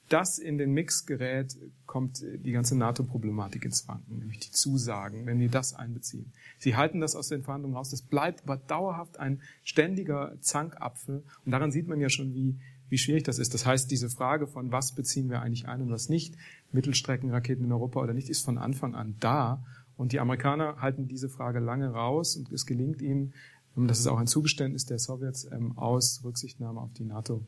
das in den Mix gerät, kommt die ganze NATO-Problematik ins Wanken, nämlich die Zusagen, wenn wir das einbeziehen. Sie halten das aus den Verhandlungen raus, das bleibt aber dauerhaft ein ständiger Zankapfel und daran sieht man ja schon, wie, wie schwierig das ist. Das heißt, diese Frage von was beziehen wir eigentlich ein und was nicht, Mittelstreckenraketen in Europa oder nicht, ist von Anfang an da. Und die Amerikaner halten diese Frage lange raus und es gelingt ihnen, das ist auch ein Zugeständnis der Sowjets, ähm, aus Rücksichtnahme auf die NATO.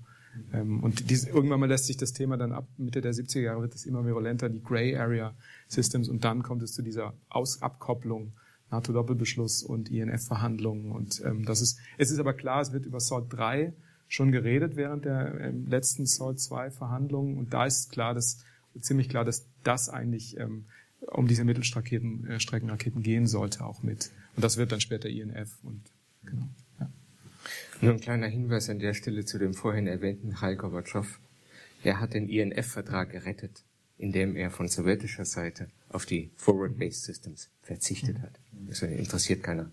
Ähm, und diese, irgendwann mal lässt sich das Thema dann ab Mitte der 70er Jahre wird es immer virulenter, die Gray Area Systems, und dann kommt es zu dieser aus Abkopplung NATO-Doppelbeschluss und INF-Verhandlungen. Und ähm, das ist, es ist aber klar, es wird über SALT 3 schon geredet während der ähm, letzten SALT 2 Verhandlungen und da ist klar, dass ziemlich klar, dass das eigentlich ähm, um diese Mittelstreckenraketen äh, gehen sollte auch mit. Und das wird dann später INF und genau. Ja. Nur ein kleiner Hinweis an der Stelle zu dem vorhin erwähnten Hal Gorbatschow. Er hat den INF-Vertrag gerettet, indem er von sowjetischer Seite auf die Forward-Based Systems verzichtet hat. Das interessiert keiner.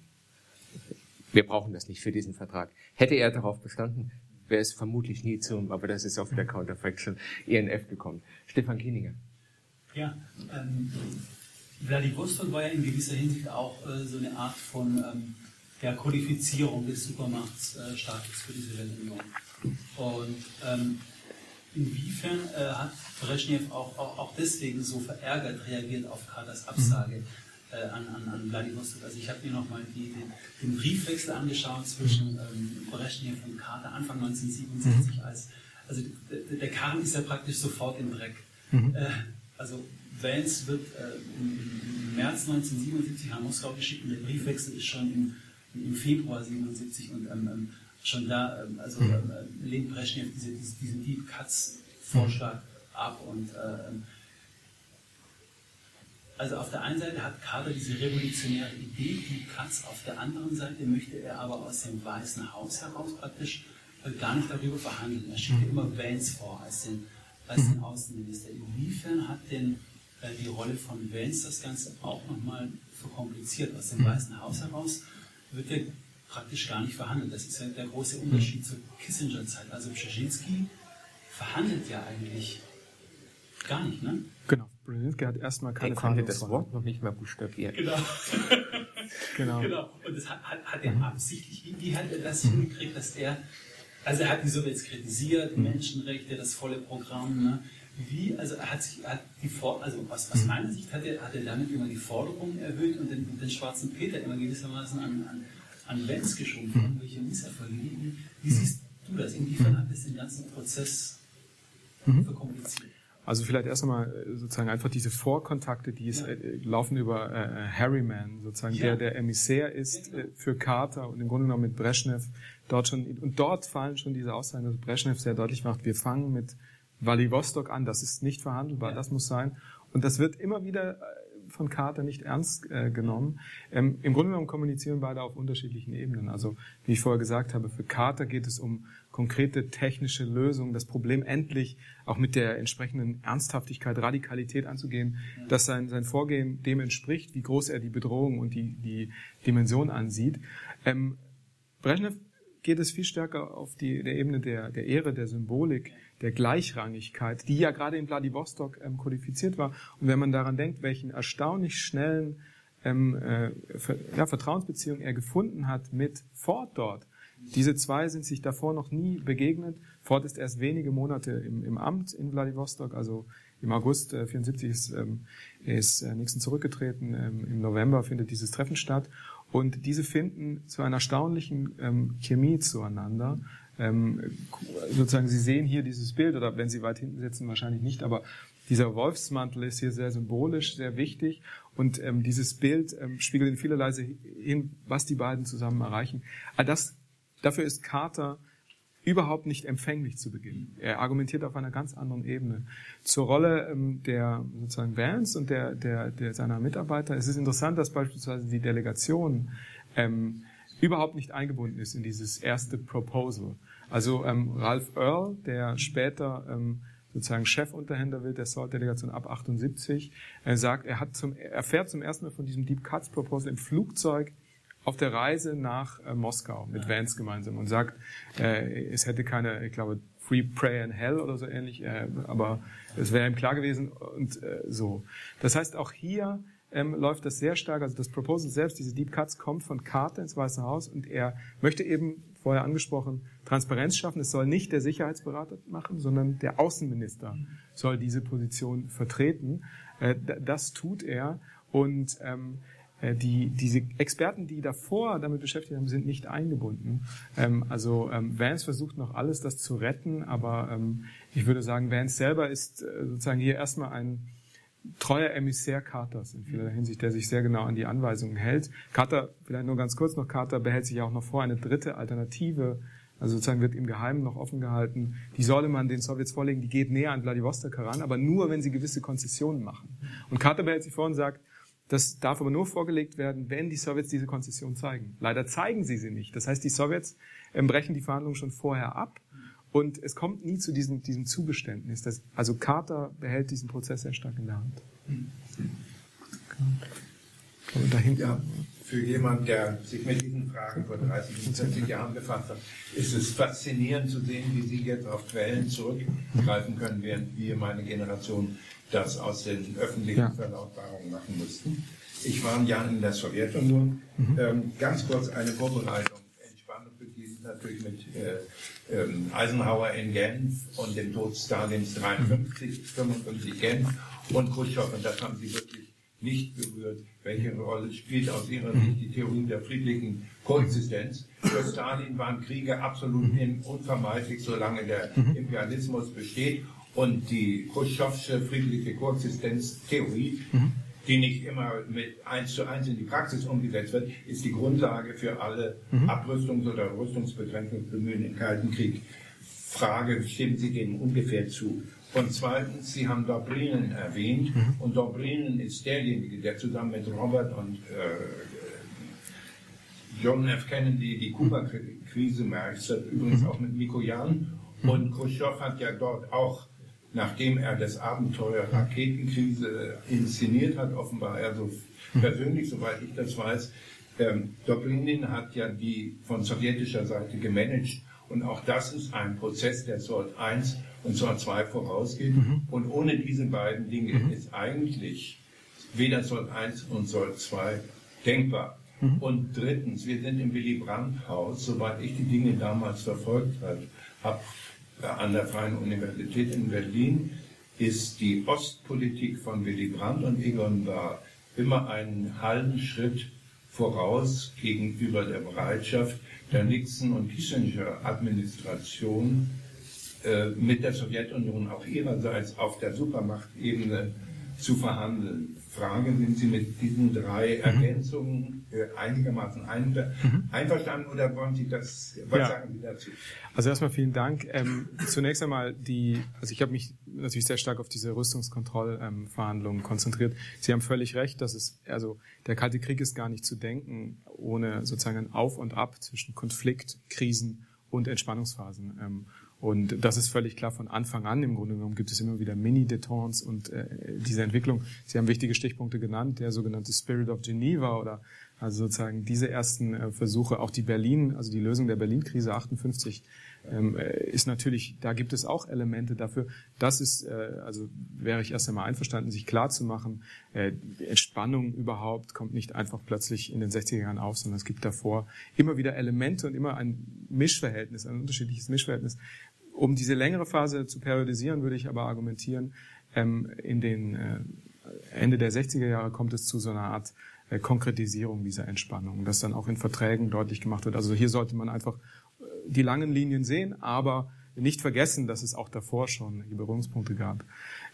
Wir brauchen das nicht für diesen Vertrag. Hätte er darauf bestanden, wäre es vermutlich nie zum, aber das ist auch wieder Counterfaction, ENF gekommen. Stefan Kieninger. Ja, ähm, Vladivostok war ja in gewisser Hinsicht auch äh, so eine Art von ähm, der Kodifizierung des Supermachtsstatus äh, für die Sowjetunion. Und ähm, inwiefern äh, hat Brezhnev auch, auch, auch deswegen so verärgert reagiert auf Katas Absage? Mhm äh, an, an, an Vladivostok. Also ich habe mir nochmal den, den Briefwechsel angeschaut zwischen ähm, Brezhnev und Carter Anfang 1967 mhm. als also der, Karren ist ja praktisch sofort im Dreck. Mhm. Äh, also Vance wird äh, im, im, März 1977 nach Moskau geschickt und der Briefwechsel ist schon im, im Februar 1977 und ähm, ähm, schon da ähm, also mhm. ähm, äh, lehnt Brezhnev diese, diese, diesen Deep Cuts Vorschlag ab und äh, ähm, also auf der einen Seite hat Kader diese revolutionäre Idee, die Katz, auf der anderen Seite möchte er aber aus dem Weißen Haus heraus praktisch äh, gar nicht darüber verhandeln. Er schickt mhm. immer Vance vor als den, als den mhm. Außenminister. Inwiefern hat denn äh, die Rolle von Vance das Ganze auch nochmal verkompliziert? Aus dem mhm. Weißen Haus heraus wird er praktisch gar nicht verhandelt. Das ist ja der große Unterschied zur Kissinger-Zeit. Also Brzezinski verhandelt ja eigentlich Gar nicht, ne? Genau. Brzezinski hat erstmal keine Er konnte das. Wort noch nicht mal buchstabieren. Genau. [LAUGHS] Genau. genau. Und das hat, hat, hat er absichtlich, wie, wie hat er das hingekriegt, dass er, also er hat die Sowjets kritisiert, Menschenrechte, das volle Programm, ne? Wie, also er hat sich, hat die For also aus, aus meiner Sicht hat er, hat er damit immer die Forderungen erhöht und den, den schwarzen Peter immer gewissermaßen an, an, an Lenz geschoben, irgendwelche Misserfolge. Wie, wie siehst du das? Inwiefern hat das den ganzen Prozess verkompliziert? Also vielleicht erst einmal äh, sozusagen einfach diese Vorkontakte, die es, Ja. äh, laufen über äh, Harryman, sozusagen Ja. der der Emissär ist Ja, genau. äh, für Carter und im Grunde genommen mit Brezhnev dort schon und dort fallen schon diese Aussagen, dass Brezhnev sehr deutlich macht, wir fangen mit Vladivostok an, das ist nicht verhandelbar, das muss sein und das wird immer wieder äh, von Carter nicht ernst äh, genommen. Ähm, Im Grunde genommen kommunizieren beide auf unterschiedlichen Ebenen. Also wie ich vorher gesagt habe, für Carter geht es um konkrete technische Lösungen, das Problem endlich auch mit der entsprechenden Ernsthaftigkeit, Radikalität anzugehen, dass sein, sein Vorgehen dem entspricht, wie groß er die Bedrohung und die, die Dimension ansieht. Ähm, Brezhnev geht es viel stärker auf die der Ebene der, der Ehre, der Symbolik, der Gleichrangigkeit, die ja gerade in Vladivostok ähm, kodifiziert war. Und wenn man daran denkt, welchen erstaunlich schnellen ähm, äh, ja, Vertrauensbeziehung er gefunden hat mit Ford dort. Diese zwei sind sich davor noch nie begegnet. Ford ist erst wenige Monate im, im Amt in Vladivostok, also im August äh, 74 ist, ähm, ist äh, Nixon zurückgetreten. Ähm, Im November findet dieses Treffen statt. Und diese finden zu einer erstaunlichen ähm, Chemie zueinander. Ähm, sozusagen, Sie sehen hier dieses Bild, oder wenn Sie weit hinten sitzen, wahrscheinlich nicht, aber dieser Wolfsmantel ist hier sehr symbolisch, sehr wichtig. Und ähm, dieses Bild ähm, spiegelt in vielerlei hin, was die beiden zusammen erreichen. All das, dafür ist Carter überhaupt nicht empfänglich zu Beginn. Er argumentiert auf einer ganz anderen Ebene. Zur Rolle ähm, der sozusagen Vance und der, der, der seiner Mitarbeiter. Es ist interessant, dass beispielsweise die Delegation ähm, überhaupt nicht eingebunden ist in dieses erste Proposal. Also ähm, Ralph Earl, der später ähm, sozusagen Chefunterhändler wird der SALT-Delegation ab 78, er sagt, er hat zum, er erfährt zum ersten Mal von diesem Deep Cuts Proposal im Flugzeug auf der Reise nach äh, Moskau mit Vance gemeinsam und sagt, äh, es hätte keine, ich glaube, Free Prayer in Hell oder so ähnlich, äh, aber es wäre ihm klar gewesen und äh, so. Das heißt, auch hier ähm, läuft das sehr stark, also das Proposal selbst, diese Deep Cuts, kommt von Carter ins Weiße Haus und er möchte eben, vorher angesprochen, Transparenz schaffen. Es soll nicht der Sicherheitsberater machen, sondern der Außenminister soll diese Position vertreten. Äh, das tut er und ähm, äh, die, diese Experten, die davor damit beschäftigt haben, sind nicht eingebunden. Ähm, also ähm, Vance versucht noch alles, das zu retten, aber ähm, ich würde sagen, Vance selber ist äh, sozusagen hier erstmal ein treuer Emissär Carters in vieler Hinsicht, der sich sehr genau an die Anweisungen hält. Carter, vielleicht nur ganz kurz noch, Carter behält sich auch noch vor, eine dritte Alternative, also sozusagen wird im Geheimen noch offen gehalten, die solle man den Sowjets vorlegen, die geht näher an Vladivostok heran, aber nur, wenn sie gewisse Konzessionen machen. Und Carter behält sich vor und sagt, das darf aber nur vorgelegt werden, wenn die Sowjets diese Konzession zeigen. Leider zeigen sie sie nicht. Das heißt, die Sowjets ähm, brechen die Verhandlungen schon vorher ab und es kommt nie zu diesem, diesem Zugeständnis. Das, also Carter behält diesen Prozess sehr stark in der Hand. Und da hinten. Ja, für jemand, der sich mit diesen Fragen vor 30 und 40 Jahren befasst hat, ist es faszinierend zu sehen, wie Sie jetzt auf Quellen zurückgreifen können, während wir, meine Generation, das aus den öffentlichen Ja. Verlautbarungen machen mussten. Ich war ein Jahr in der Sowjetunion. Ähm, ganz kurz eine Vorbereitung. Entspannung beginnt natürlich mit äh, ähm, Eisenhower in Genf und dem Tod Stalins 53, 55 Genf und Khrushchev. Und das haben Sie wirklich nicht berührt. Welche Rolle spielt aus Ihrer Sicht die Theorie der friedlichen Koexistenz? Für Stalin waren Kriege absolut unvermeidlich, solange der Imperialismus besteht. Und die Khrushchevsche friedliche Koexistenztheorie, die nicht immer mit eins zu eins in die Praxis umgesetzt wird, ist die Grundlage für alle Abrüstungs- oder Rüstungsbegrenzungsbemühungen im Kalten Krieg. Frage, stimmen Sie dem ungefähr zu? Und zweitens, Sie haben Dobrinen erwähnt, und Dobrinen ist derjenige, der zusammen mit Robert und äh, John F. Kennedy die Kuba-Krise meistert, übrigens auch mit Mikoyan. Und Khrushchev hat ja dort auch, nachdem er das Abenteuer Raketenkrise inszeniert hat, offenbar er so persönlich, soweit ich das weiß, ähm, Dobrinin hat ja die von sowjetischer Seite gemanagt Und auch das ist ein Prozess, der Sort 1 und Sort 2 vorausgeht. Mhm. Und ohne diese beiden Dinge mhm. ist eigentlich weder Sort 1 und Sort 2 denkbar. Mhm. Und drittens, wir sind im Willy Brandt-Haus, soweit ich die Dinge damals verfolgt habe, an der Freien Universität in Berlin, ist die Ostpolitik von Willy Brandt und Egon Bahr immer einen halben Schritt voraus gegenüber der Bereitschaft der Nixon- und Kissinger-Administration äh, mit der Sowjetunion auch ihrerseits auf der Supermachtebene zu verhandeln. Frage, sind Sie mit diesen drei mhm. Ergänzungen äh, einigermaßen mhm. einverstanden oder wollen Sie das, was ja. sagen Sie dazu? Also erstmal vielen Dank. Ähm, zunächst einmal die, also ich habe mich natürlich sehr stark auf diese Rüstungskontrollverhandlungen ähm, konzentriert. Sie haben völlig recht, dass es, also der Kalte Krieg ist gar nicht zu denken ohne sozusagen ein Auf und Ab zwischen Konflikt, Krisen und Entspannungsphasen. Ähm, und das ist völlig klar von Anfang an. Im Grunde genommen gibt es immer wieder Mini-Detents und äh, diese Entwicklung. Sie haben wichtige Stichpunkte genannt, der sogenannte Spirit of Geneva oder also sozusagen diese ersten äh, Versuche, auch die Berlin, also die Lösung der Berlin-Krise 58 ähm, äh, ist natürlich, da gibt es auch Elemente dafür. Das ist, äh, also wäre ich erst einmal einverstanden, sich klar zu machen, äh, Entspannung überhaupt kommt nicht einfach plötzlich in den 60er Jahren auf, sondern es gibt davor immer wieder Elemente und immer ein Mischverhältnis, ein unterschiedliches Mischverhältnis. Um diese längere Phase zu periodisieren, würde ich aber argumentieren, ähm, in den äh, Ende der 60er Jahre kommt es zu so einer Art äh, Konkretisierung dieser Entspannung, dass dann auch in Verträgen deutlich gemacht wird. Also hier sollte man einfach die langen Linien sehen, aber nicht vergessen, dass es auch davor schon Berührungspunkte gab.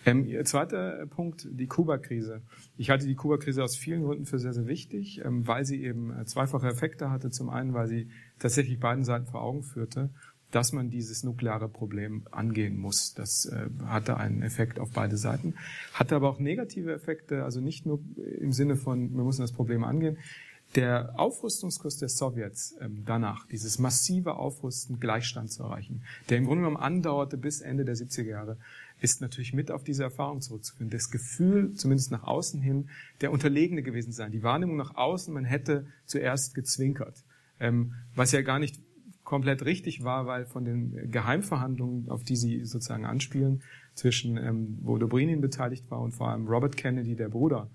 Ähm, zweiter Punkt, die Kuba-Krise. Ich halte die Kuba-Krise aus vielen Gründen für sehr, sehr wichtig, ähm, weil sie eben äh, zweifache Effekte hatte. Zum einen, weil sie tatsächlich beiden Seiten vor Augen führte, dass man dieses nukleare Problem angehen muss. Das äh, hatte einen Effekt auf beide Seiten, hatte aber auch negative Effekte, also nicht nur im Sinne von, wir müssen das Problem angehen, der Aufrüstungskurs der Sowjets ähm, danach, dieses massive Aufrüsten, Gleichstand zu erreichen, der im Grunde genommen andauerte bis Ende der 70er Jahre, ist natürlich mit auf diese Erfahrung zurückzuführen. Das Gefühl, zumindest nach außen hin, der Unterlegene gewesen sein. Die Wahrnehmung nach außen, man hätte zuerst gezwinkert. Ähm, was ja gar nicht komplett richtig war, weil von den Geheimverhandlungen, auf die Sie sozusagen anspielen, zwischen ähm, wo Dobrynin beteiligt war und vor allem Robert Kennedy, der Bruder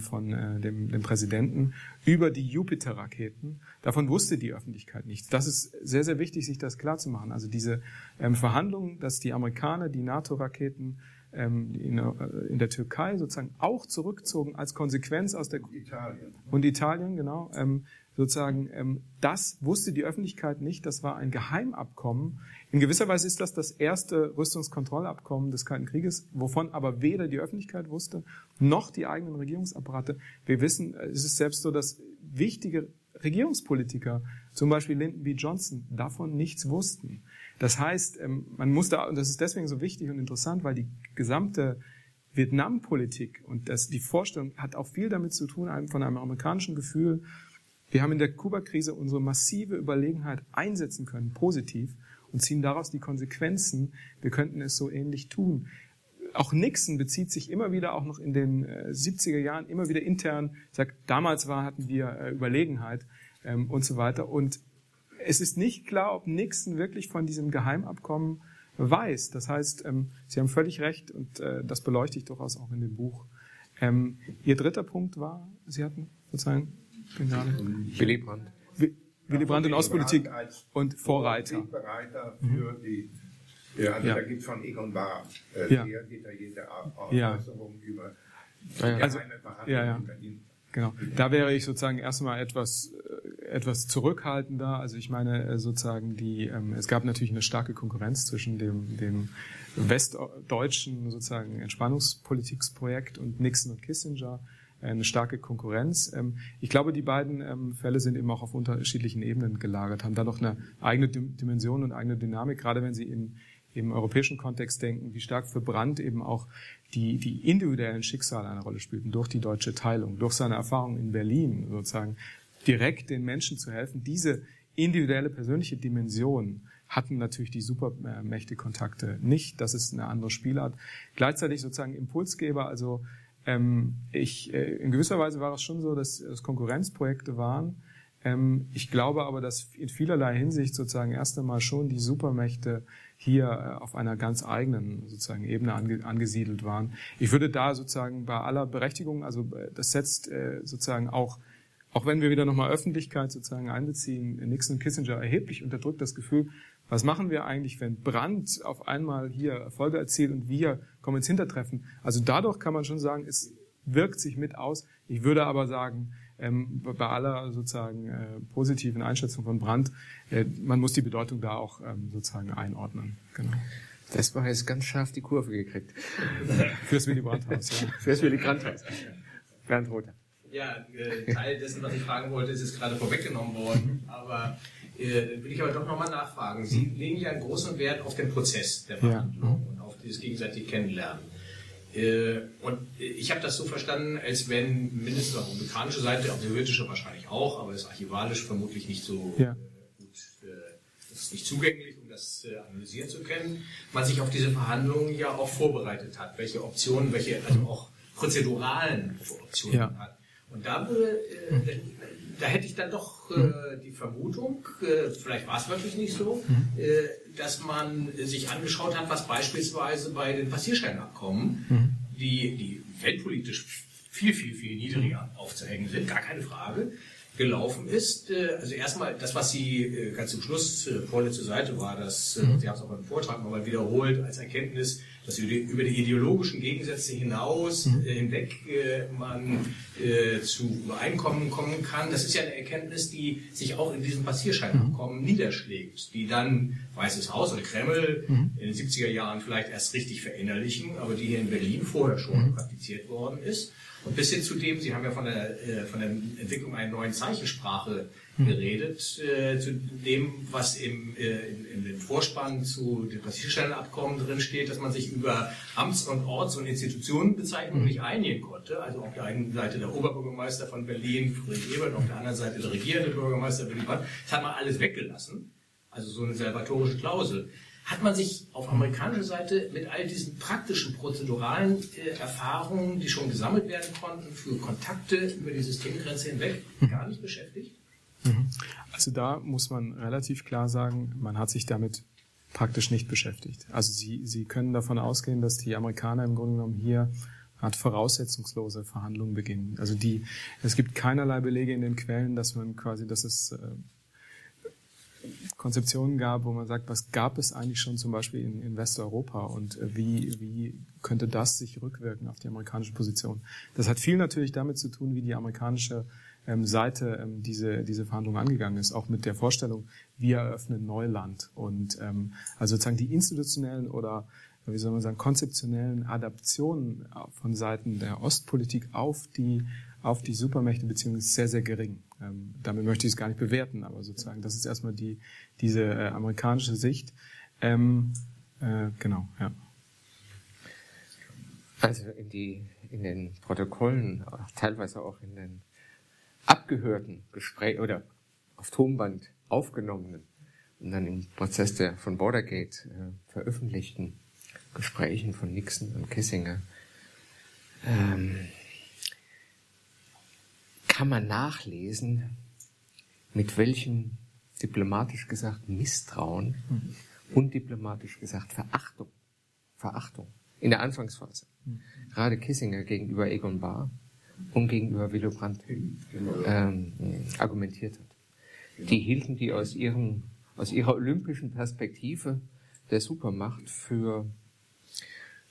von äh, dem, dem Präsidenten über die Jupiter-Raketen. Davon wusste die Öffentlichkeit nichts. Das ist sehr, sehr wichtig, sich das klar zu machen. Also diese ähm, Verhandlungen, dass die Amerikaner die NATO-Raketen ähm, in, äh, in der Türkei sozusagen auch zurückzogen als Konsequenz aus der Italien und Italien genau ähm, sozusagen ähm, das wusste die Öffentlichkeit nicht. Das war ein Geheimabkommen, in gewisser Weise ist das das erste Rüstungskontrollabkommen des Kalten Krieges, wovon aber weder die Öffentlichkeit wusste, noch die eigenen Regierungsapparate. Wir wissen, es ist selbst so, dass wichtige Regierungspolitiker, zum Beispiel Lyndon B. Johnson, davon nichts wussten. Das heißt, ähm, man musste, und das ist deswegen so wichtig und interessant, weil die gesamte Vietnampolitik und das, die Vorstellung hat auch viel damit zu tun, von einem amerikanischen Gefühl, wir haben in der Kuba-Krise unsere massive Überlegenheit einsetzen können, positiv, und ziehen daraus die Konsequenzen, wir könnten es so ähnlich tun. Auch Nixon bezieht sich immer wieder, auch noch in den 70er äh, Jahren, immer wieder intern, sagt, damals war, hatten wir äh, Überlegenheit ähm, und so weiter. Und es ist nicht klar, ob Nixon wirklich von diesem Geheimabkommen weiß. Das heißt, ähm, Sie haben völlig recht und äh, das beleuchte ich durchaus auch in dem Buch. Ähm, Ihr dritter Punkt war, Sie hatten sozusagen den Namen? Willy Brandt. Willy Brandt in Ostpolitik und Vorreiter. Vorreiter für mhm. die, ja, also ja. da gibt es von Egon Bahr äh, ja. sehr detaillierte Äußerungen ja. über also, ja, ja. Genau. Da wäre ich sozusagen erstmal etwas, äh, etwas zurückhaltender. Also ich meine äh, sozusagen die, ähm, es gab natürlich eine starke Konkurrenz zwischen dem, dem westdeutschen sozusagen Entspannungspolitiksprojekt und Nixon und Kissinger eine starke Konkurrenz. Ähm, ich glaube, die beiden ähm, Fälle sind eben auch auf unterschiedlichen Ebenen gelagert, haben da noch eine eigene Dimension und eigene Dynamik, gerade wenn sie in, im europäischen Kontext denken, wie stark für Brandt eben auch die, die individuellen Schicksale eine Rolle spielten, durch die deutsche Teilung, durch seine Erfahrung in Berlin sozusagen, direkt den Menschen zu helfen. Diese individuelle persönliche Dimension hatten natürlich die Supermächte-Kontakte nicht. Das ist eine andere Spielart. Gleichzeitig sozusagen Impulsgeber, also ähm, ich, äh, in gewisser Weise war es schon so, dass es Konkurrenzprojekte waren. Ähm, ich glaube aber, dass in vielerlei Hinsicht sozusagen erst einmal schon die Supermächte hier äh, auf einer ganz eigenen sozusagen Ebene ange, angesiedelt waren. Ich würde da sozusagen bei aller Berechtigung, also äh, das setzt äh, sozusagen auch auch wenn wir wieder nochmal Öffentlichkeit sozusagen einbeziehen, Nixon und Kissinger erheblich unterdrückt das Gefühl, was machen wir eigentlich, wenn Brandt auf einmal hier Erfolge erzielt und wir kommen ins Hintertreffen? Also dadurch kann man schon sagen, es wirkt sich mit aus. Ich würde aber sagen, ähm, bei aller sozusagen äh, positiven Einschätzung von Brandt, äh, man muss die Bedeutung da auch ähm, sozusagen einordnen. Genau. Das war jetzt ganz scharf die Kurve gekriegt. [LAUGHS] Fürs Willy Brandt-Haus, ja. [LAUGHS] Fürs Willy Brandt-Haus. Bernd Rother. Ja, äh, Teil dessen, was ich fragen wollte, ist jetzt gerade vorweggenommen worden. Aber will ich aber doch nochmal nachfragen. Sie legen ja einen großen Wert auf den Prozess der Verhandlung ja. und auf dieses gegenseitige Kennenlernen. Äh, und ich habe das so verstanden, als wenn mindestens auf der amerikanische Seite, auf der wahrscheinlich auch, aber ist archivalisch vermutlich nicht so ja. äh, gut, äh, das ist nicht zugänglich, um das äh, analysieren zu können, man sich auf diese Verhandlungen ja auch vorbereitet hat, welche Optionen, welche also auch prozeduralen Optionen ja. hat. Und da, würde, äh, da hätte ich dann doch äh, die Vermutung, äh, vielleicht war es wirklich nicht so, mhm. äh, dass man sich angeschaut hat, was beispielsweise bei den Passierscheinabkommen, mhm. die, die weltpolitisch viel, viel, viel niedriger aufzuhängen sind, gar keine Frage, gelaufen ist. Äh, also erstmal das, was Sie äh, ganz zum Schluss, äh, vorletzte Seite war, das, mhm. Sie haben es auch beim Vortrag nochmal wiederholt, als Erkenntnis, dass über die, über die ideologischen Gegensätze hinaus mhm. hinweg man äh, zu Übereinkommen kommen kann. Das ist ja eine Erkenntnis, die sich auch in diesem Passierscheinabkommen mhm. niederschlägt, die dann Weißes Haus oder Kreml mhm. in den 70er Jahren vielleicht erst richtig verinnerlichen, aber die hier in Berlin vorher schon mhm. praktiziert worden ist. Und bis hin zu dem, Sie haben ja von der, äh, von der Entwicklung einer neuen Zeichensprache. Geredet, äh, zu dem, was im, äh, in, in dem Vorspann zu dem Passierstellenabkommen drin steht, dass man sich über Amts- und Orts- und Institutionenbezeichnungen hm. nicht einigen konnte. Also auf der einen Seite der Oberbürgermeister von Berlin, Friedrich Ebert, und auf der anderen Seite der regierende Bürgermeister Willy Brandt. Das hat man alles weggelassen. Also so eine salvatorische Klausel hat man sich auf amerikanischer Seite mit all diesen praktischen, prozeduralen äh, Erfahrungen, die schon gesammelt werden konnten, für Kontakte über die Systemgrenze hinweg mhm. gar nicht beschäftigt? Mhm. Also da muss man relativ klar sagen, man hat sich damit praktisch nicht beschäftigt. Also Sie, Sie können davon ausgehen, dass die Amerikaner im Grunde genommen hier hat voraussetzungslose Verhandlungen beginnen. Also die, es gibt keinerlei Belege in den Quellen, dass man quasi, dass es äh, Konzeptionen gab, wo man sagt, was gab es eigentlich schon zum Beispiel in, in Westeuropa und äh, wie, wie könnte das sich rückwirken auf die amerikanische Position. Das hat viel natürlich damit zu tun, wie die amerikanische Seite ähm, diese, diese Verhandlungen angegangen ist, auch mit der Vorstellung, wir eröffnen Neuland. Und ähm, also sozusagen die institutionellen oder wie soll man sagen, konzeptionellen Adaptionen von Seiten der Ostpolitik auf die auf die Supermächte-Beziehung ist sehr, sehr gering. Ähm, damit möchte ich es gar nicht bewerten, aber sozusagen, das ist erstmal die, diese äh, amerikanische Sicht. Ähm, äh, genau, ja. Also in, die, in den Protokollen, teilweise auch in den abgehörten Gesprächen oder auf Tonband aufgenommenen und dann im Prozess der von Bordergate äh, veröffentlichten Gesprächen von Nixon und Kissinger ähm, kann man nachlesen, mit welchem diplomatisch gesagt Misstrauen mhm. und diplomatisch gesagt Verachtung, Verachtung in der Anfangsphase, mhm. gerade Kissinger gegenüber Egon Bahr und gegenüber Willy Brandt ähm, argumentiert hat. Die hielten die aus ihrem aus ihrer olympischen Perspektive der Supermacht für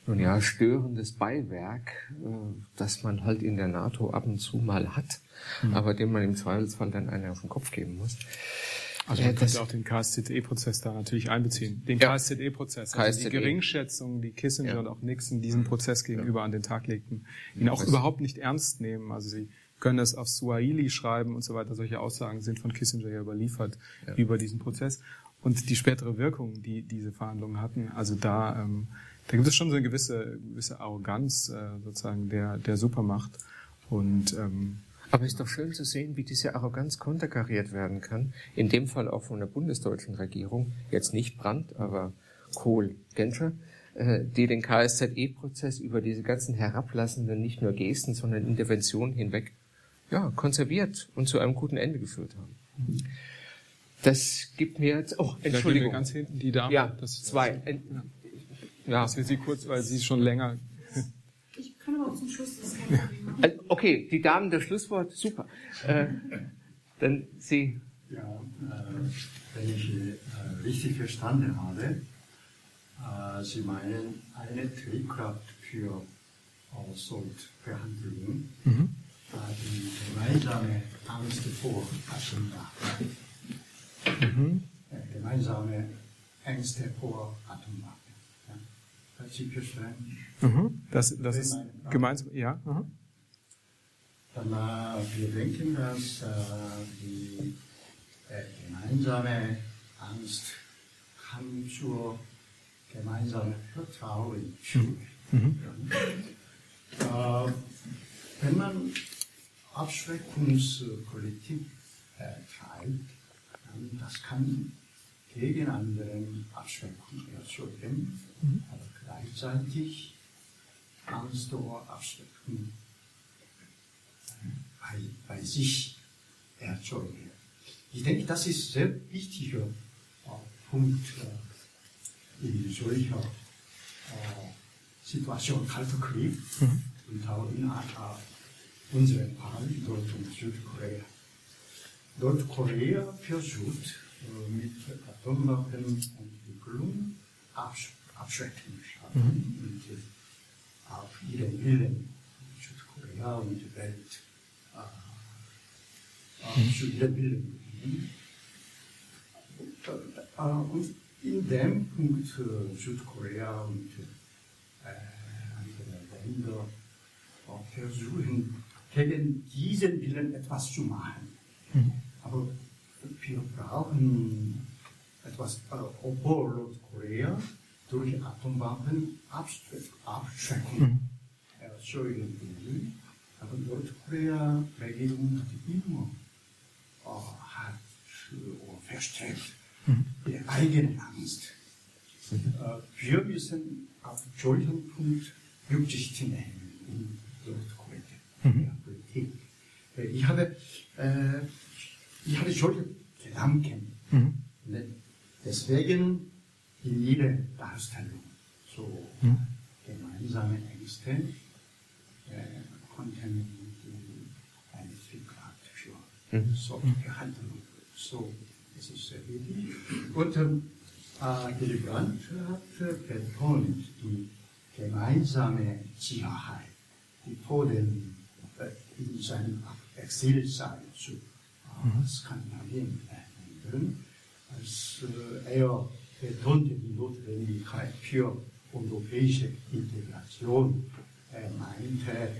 nun ja, störendes Beiwerk, äh, das man halt in der NATO ab und zu mal hat, mhm. aber dem man im Zweifelsfall dann einen auf den Kopf geben muss. Also man könnte auch den KSZE-Prozess da natürlich einbeziehen. Den ja. KSZE-Prozess, also KSZE. die Geringschätzung, die Kissinger ja. und auch Nixon diesen Prozess gegenüber ja. an den Tag legten, ihn auch überhaupt nicht ernst nehmen. Also sie können es auf Swahili schreiben und so weiter. Solche Aussagen sind von Kissinger ja überliefert über diesen Prozess. Und die spätere Wirkung, die diese Verhandlungen hatten, also da ähm, da gibt es schon so eine gewisse, gewisse Arroganz äh, sozusagen der, der Supermacht. Und ähm, aber es ist doch schön zu sehen, wie diese Arroganz konterkariert werden kann. In dem Fall auch von der bundesdeutschen Regierung, jetzt nicht Brandt, aber Kohl, Genscher, äh, die den KSZE-Prozess über diese ganzen herablassenden, nicht nur Gesten, sondern Interventionen hinweg, ja, konserviert und zu einem guten Ende geführt haben. Das gibt mir jetzt, oh, Entschuldigung. ganz hinten die Dame. Ja, das zwei. Ja, das wird Sie kurz, weil Sie schon länger. Ich kann aber auch zum Schluss das kein Problem machen. Okay, die Damen, das Schlusswort, super. Äh, dann Sie. Ja, äh, wenn ich äh, richtig verstanden habe, äh, Sie meinen eine Triebkraft für Soldbehandlung, mhm. die gemeinsame Angst vor Atomwaffen. Mhm. gemeinsame Ängste vor Atomwaffen. Ja. Sie verstehen? Mhm. Das, das ist gemeinsam, ja. Mhm. Äh, wir denken, dass äh, die äh, gemeinsame Angst kann zur gemeinsamen Vertrauen führen. Mhm. Äh, wenn man Abschreckungspolitik treibt, dann das kann gegen anderen Abschreckung erzeugen, mhm. aber gleichzeitig Angst oder Abschreckung bei, bei sich erzeugen. Ich denke, das ist ein sehr wichtiger äh, Punkt äh, in solcher äh, Situation, Kalter Krieg mhm. und auch in Fall Nord- und Südkorea. Nordkorea versucht äh, mit Atomwaffenentwicklung absch abschrecken mhm. und auf ihren Willen Südkorea und die Welt äh, Willen äh, und in dem Punkt äh, Südkorea und äh, andere Länder versuchen, gegen diesen Willen etwas zu machen. Mhm. Aber wir brauchen etwas, äh, obwohl Nordkorea durch Atomwaffen abschrecken mhm. erzeugen will. Aber Nordkorea Regierung hat immer hat verstärkt mhm. die eigene Angst. Äh, wir müssen auf solchen Punkt Rücksicht nehmen in Nordkorea, mhm. Politik. Ich habe äh, ich habe solche Gedanken. Mhm. Ne? Deswegen in jeder Darstellung so gemeinsame Ängste äh, konnten mhm. Handlungen. So, das ist sehr wichtig. Und ähm, äh, Brandt hat betont die gemeinsame Sicherheit, die vor dem äh, in seinem Exilzeit zu Skandinavien ändern, als äh, er betonte die Notwendigkeit für europäische Integration. Er meinte,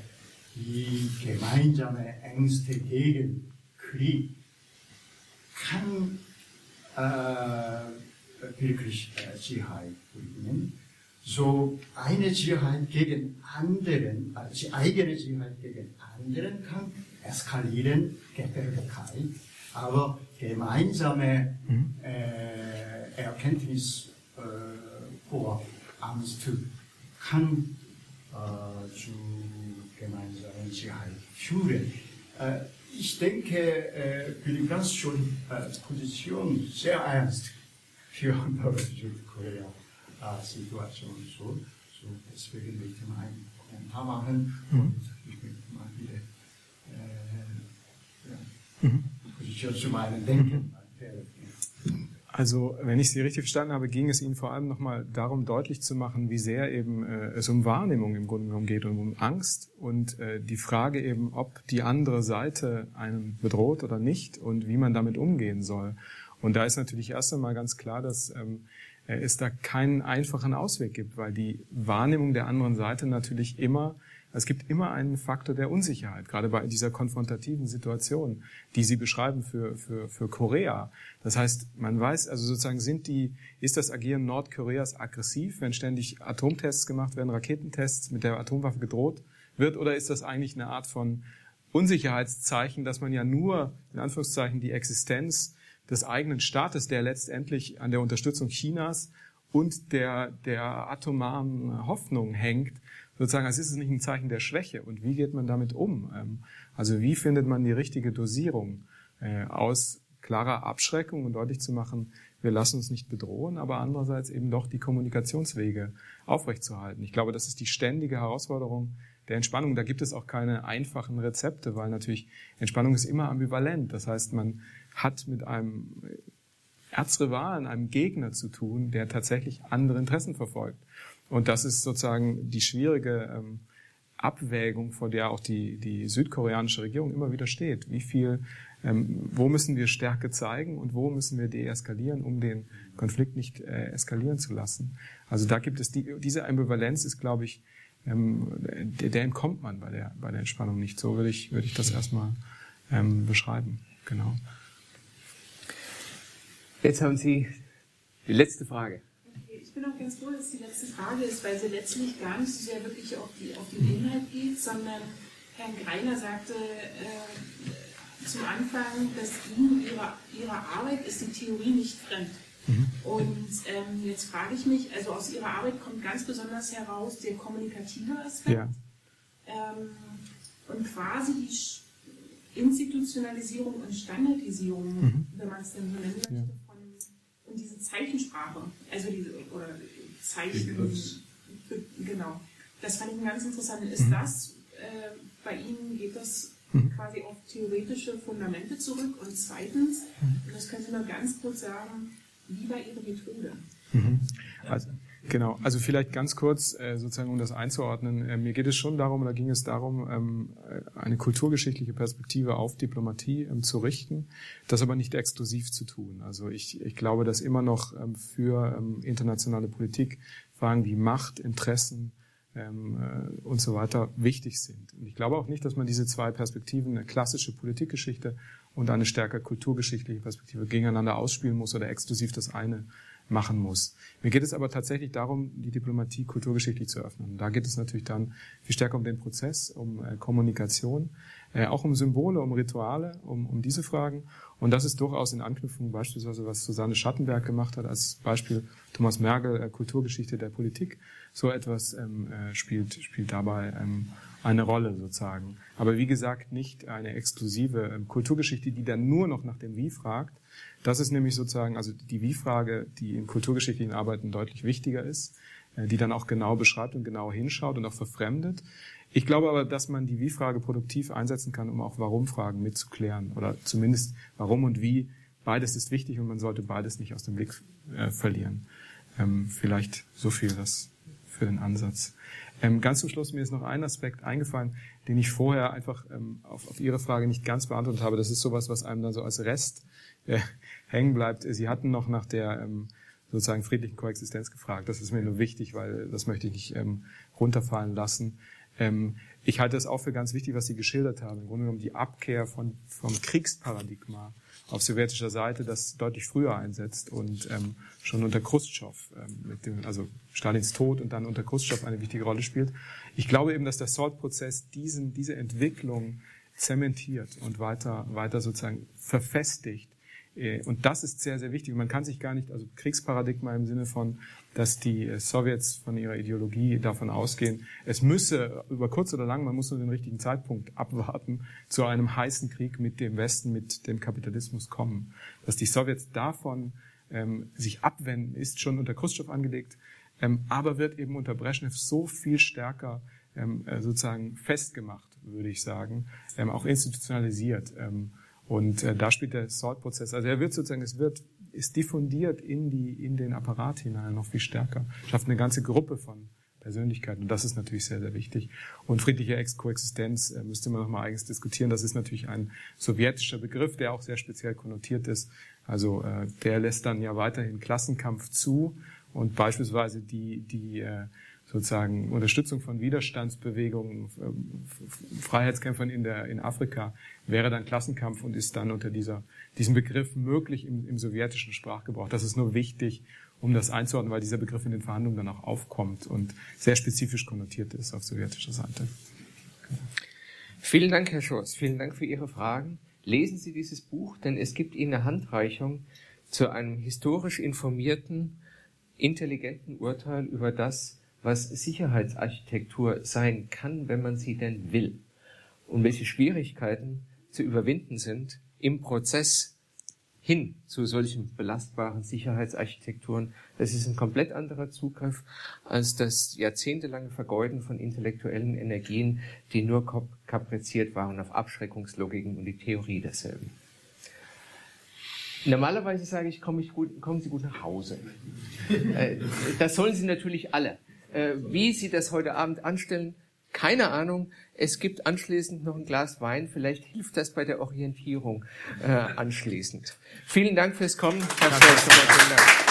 die gemeinsame Ängste gegen Krieg kann äh, wirklich äh, Sicherheit bringen. So eine Sicherheit gegen anderen, also eigene Sicherheit gegen anderen kann eskalieren, Gefährlichkeit, aber gemeinsame mhm. äh, Erkenntnis äh, vor Angst kann äh, zu gemeinsamen Sicherheit führen. Äh, ich denke, äh, Brandt schon äh, Position sehr ernst für Südkorea äh, Situation so, so deswegen möchte ich mal einen Kommentar machen mhm. und ich möchte mal wieder Position zu meinem Denken. Also, wenn ich Sie richtig verstanden habe, ging es Ihnen vor allem nochmal darum, deutlich zu machen, wie sehr eben äh, es um Wahrnehmung im Grunde genommen geht und um Angst und äh, die Frage eben, ob die andere Seite einen bedroht oder nicht und wie man damit umgehen soll. Und da ist natürlich erst einmal ganz klar, dass ähm, es da keinen einfachen Ausweg gibt, weil die Wahrnehmung der anderen Seite natürlich immer es gibt immer einen Faktor der Unsicherheit, gerade bei dieser konfrontativen Situation, die Sie beschreiben für, für, für Korea. Das heißt, man weiß, also sozusagen sind die, ist das Agieren Nordkoreas aggressiv, wenn ständig Atomtests gemacht werden, Raketentests mit der Atomwaffe gedroht wird, oder ist das eigentlich eine Art von Unsicherheitszeichen, dass man ja nur, in Anführungszeichen, die Existenz des eigenen Staates, der letztendlich an der Unterstützung Chinas und der, der atomaren Hoffnung hängt, sozusagen, als ist es nicht ein Zeichen der Schwäche. Und wie geht man damit um? Ähm, also wie findet man die richtige Dosierung äh, aus klarer Abschreckung und deutlich zu machen, wir lassen uns nicht bedrohen, aber andererseits eben doch die Kommunikationswege aufrechtzuerhalten. Ich glaube, das ist die ständige Herausforderung der Entspannung. Da gibt es auch keine einfachen Rezepte, weil natürlich Entspannung ist immer ambivalent. Das heißt, man hat mit einem Erzrivalen, einem Gegner zu tun, der tatsächlich andere Interessen verfolgt. Und das ist sozusagen die schwierige ähm, Abwägung, vor der auch die, die südkoreanische Regierung immer wieder steht. Wie viel, ähm, wo müssen wir Stärke zeigen und wo müssen wir deeskalieren, um den Konflikt nicht äh, eskalieren zu lassen? Also da gibt es die, diese Ambivalenz ist, glaube ich, ähm, der, der entkommt man bei der, bei der Entspannung nicht. So würde ich, würde ich das erstmal ähm, beschreiben. Genau. Jetzt haben Sie die letzte Frage. Bin auch ganz froh, dass die letzte Frage ist, weil sie letztlich gar nicht so sehr wirklich auf, die, auf den Inhalt geht, sondern Herr Greiner sagte äh, zum Anfang, dass Ihnen ihre, ihre Arbeit ist die Theorie nicht fremd. Mhm. Und ähm, jetzt frage ich mich, also aus Ihrer Arbeit kommt ganz besonders heraus der kommunikative Aspekt. Ja. Ähm, und quasi die Institutionalisierung und Standardisierung, mhm. wenn man es denn so nennen möchte, ja. Diese Zeichensprache, also diese, oder Zeichen, genau. Das fand ich ganz interessant. Ist mhm. das, äh, bei Ihnen geht das mhm. quasi auf theoretische Fundamente zurück? Und zweitens, mhm. und das können Sie nur ganz kurz sagen, wie war Ihre Methode? Mhm. Also, genau, also vielleicht ganz kurz, äh, sozusagen um das einzuordnen. Äh, mir geht es schon darum, oder ging es darum, ähm, äh, eine kulturgeschichtliche Perspektive auf Diplomatie ähm, zu richten, das aber nicht exklusiv zu tun. Also ich, ich glaube, dass immer noch ähm, für ähm, internationale Politik Fragen wie Macht, Interessen, ähm, äh, und so weiter wichtig sind. Und ich glaube auch nicht, dass man diese zwei Perspektiven, eine klassische Politikgeschichte und eine stärker kulturgeschichtliche Perspektive gegeneinander ausspielen muss oder exklusiv das eine machen muss. Mir geht es aber tatsächlich darum, die Diplomatie kulturgeschichtlich zu öffnen. Da geht es natürlich dann viel stärker um den Prozess, um äh, Kommunikation, äh, auch um Symbole, um Rituale, um, um diese Fragen. Und das ist durchaus in Anknüpfung beispielsweise, was Susanne Schattenberg gemacht hat, als Beispiel Thomas Mergel, äh, Kulturgeschichte der Politik. So etwas ähm, äh, spielt, spielt dabei ähm, eine Rolle sozusagen. Aber wie gesagt, nicht eine exklusive ähm, Kulturgeschichte, die dann nur noch nach dem Wie fragt. Das ist nämlich sozusagen, also die Wie-Frage, die in kulturgeschichtlichen Arbeiten deutlich wichtiger ist, äh, die dann auch genau beschreibt und genau hinschaut und auch verfremdet. Ich glaube aber, dass man die Wie-Frage produktiv einsetzen kann, um auch Warum-Fragen mitzuklären oder zumindest Warum und Wie. Beides ist wichtig und man sollte beides nicht aus dem Blick äh, verlieren. Ähm, vielleicht so viel das für den Ansatz. Ähm, ganz zum Schluss mir ist noch ein Aspekt eingefallen, den ich vorher einfach ähm, auf, auf Ihre Frage nicht ganz beantwortet habe. Das ist sowas, was einem dann so als Rest äh, [LAUGHS] hängen bleibt. Sie hatten noch nach der ähm, sozusagen friedlichen Koexistenz gefragt. Das ist mir nur wichtig, weil das möchte ich nicht ähm, runterfallen lassen. Ich halte es auch für ganz wichtig, was Sie geschildert haben. Im Grunde genommen die Abkehr von, vom Kriegsparadigma auf sowjetischer Seite, das deutlich früher einsetzt und ähm, schon unter Khrushchev, ähm, mit dem, also Stalins Tod und dann unter Khrushchev eine wichtige Rolle spielt. Ich glaube eben, dass der SALT-Prozess diesen, diese Entwicklung zementiert und weiter, weiter sozusagen verfestigt und das ist sehr, sehr wichtig. Man kann sich gar nicht, also Kriegsparadigma im Sinne von, dass die äh, Sowjets von ihrer Ideologie davon ausgehen, es müsse über kurz oder lang, man muss nur den richtigen Zeitpunkt abwarten, zu einem heißen Krieg mit dem Westen, mit dem Kapitalismus kommen. Dass die Sowjets davon ähm, sich abwenden, ist schon unter Khrushchev angelegt, ähm, aber wird eben unter Brezhnev so viel stärker ähm, äh, sozusagen festgemacht, würde ich sagen, ähm, auch institutionalisiert. Ähm, und äh, da spielt der Salt-Prozess, also er wird sozusagen, es wird, ist diffundiert in die, in den Apparat hinein noch viel stärker. Schafft eine ganze Gruppe von Persönlichkeiten. Und das ist natürlich sehr, sehr wichtig. Und friedliche Ex-Koexistenz äh, müsste man nochmal eigens diskutieren. Das ist natürlich ein sowjetischer Begriff, der auch sehr speziell konnotiert ist. Also äh, der lässt dann ja weiterhin Klassenkampf zu und beispielsweise die, die äh, sozusagen Unterstützung von Widerstandsbewegungen, äh, Freiheitskämpfern in, der, in Afrika wäre dann Klassenkampf und ist dann unter dieser, diesem Begriff möglich im, im sowjetischen Sprachgebrauch. Das ist nur wichtig, um das einzuordnen, weil dieser Begriff in den Verhandlungen dann auch aufkommt und sehr spezifisch konnotiert ist auf sowjetischer Seite. Vielen Dank, Herr Scholz. Vielen Dank für Ihre Fragen. Lesen Sie dieses Buch, denn es gibt Ihnen eine Handreichung zu einem historisch informierten, intelligenten Urteil über das, was Sicherheitsarchitektur sein kann, wenn man sie denn will. Und welche Schwierigkeiten zu überwinden sind im Prozess hin zu solchen belastbaren Sicherheitsarchitekturen. Das ist ein komplett anderer Zugriff als das jahrzehntelange Vergeuden von intellektuellen Energien, die nur kapriziert waren auf Abschreckungslogiken und die Theorie derselben. Normalerweise sage ich, komme ich gut, kommen Sie gut nach Hause. Äh, das sollen Sie natürlich alle. Äh, wie Sie das heute Abend anstellen, keine Ahnung. Es gibt anschließend noch ein Glas Wein. Vielleicht hilft das bei der Orientierung äh, anschließend. Vielen Dank fürs Kommen. Herr Vielen Dank.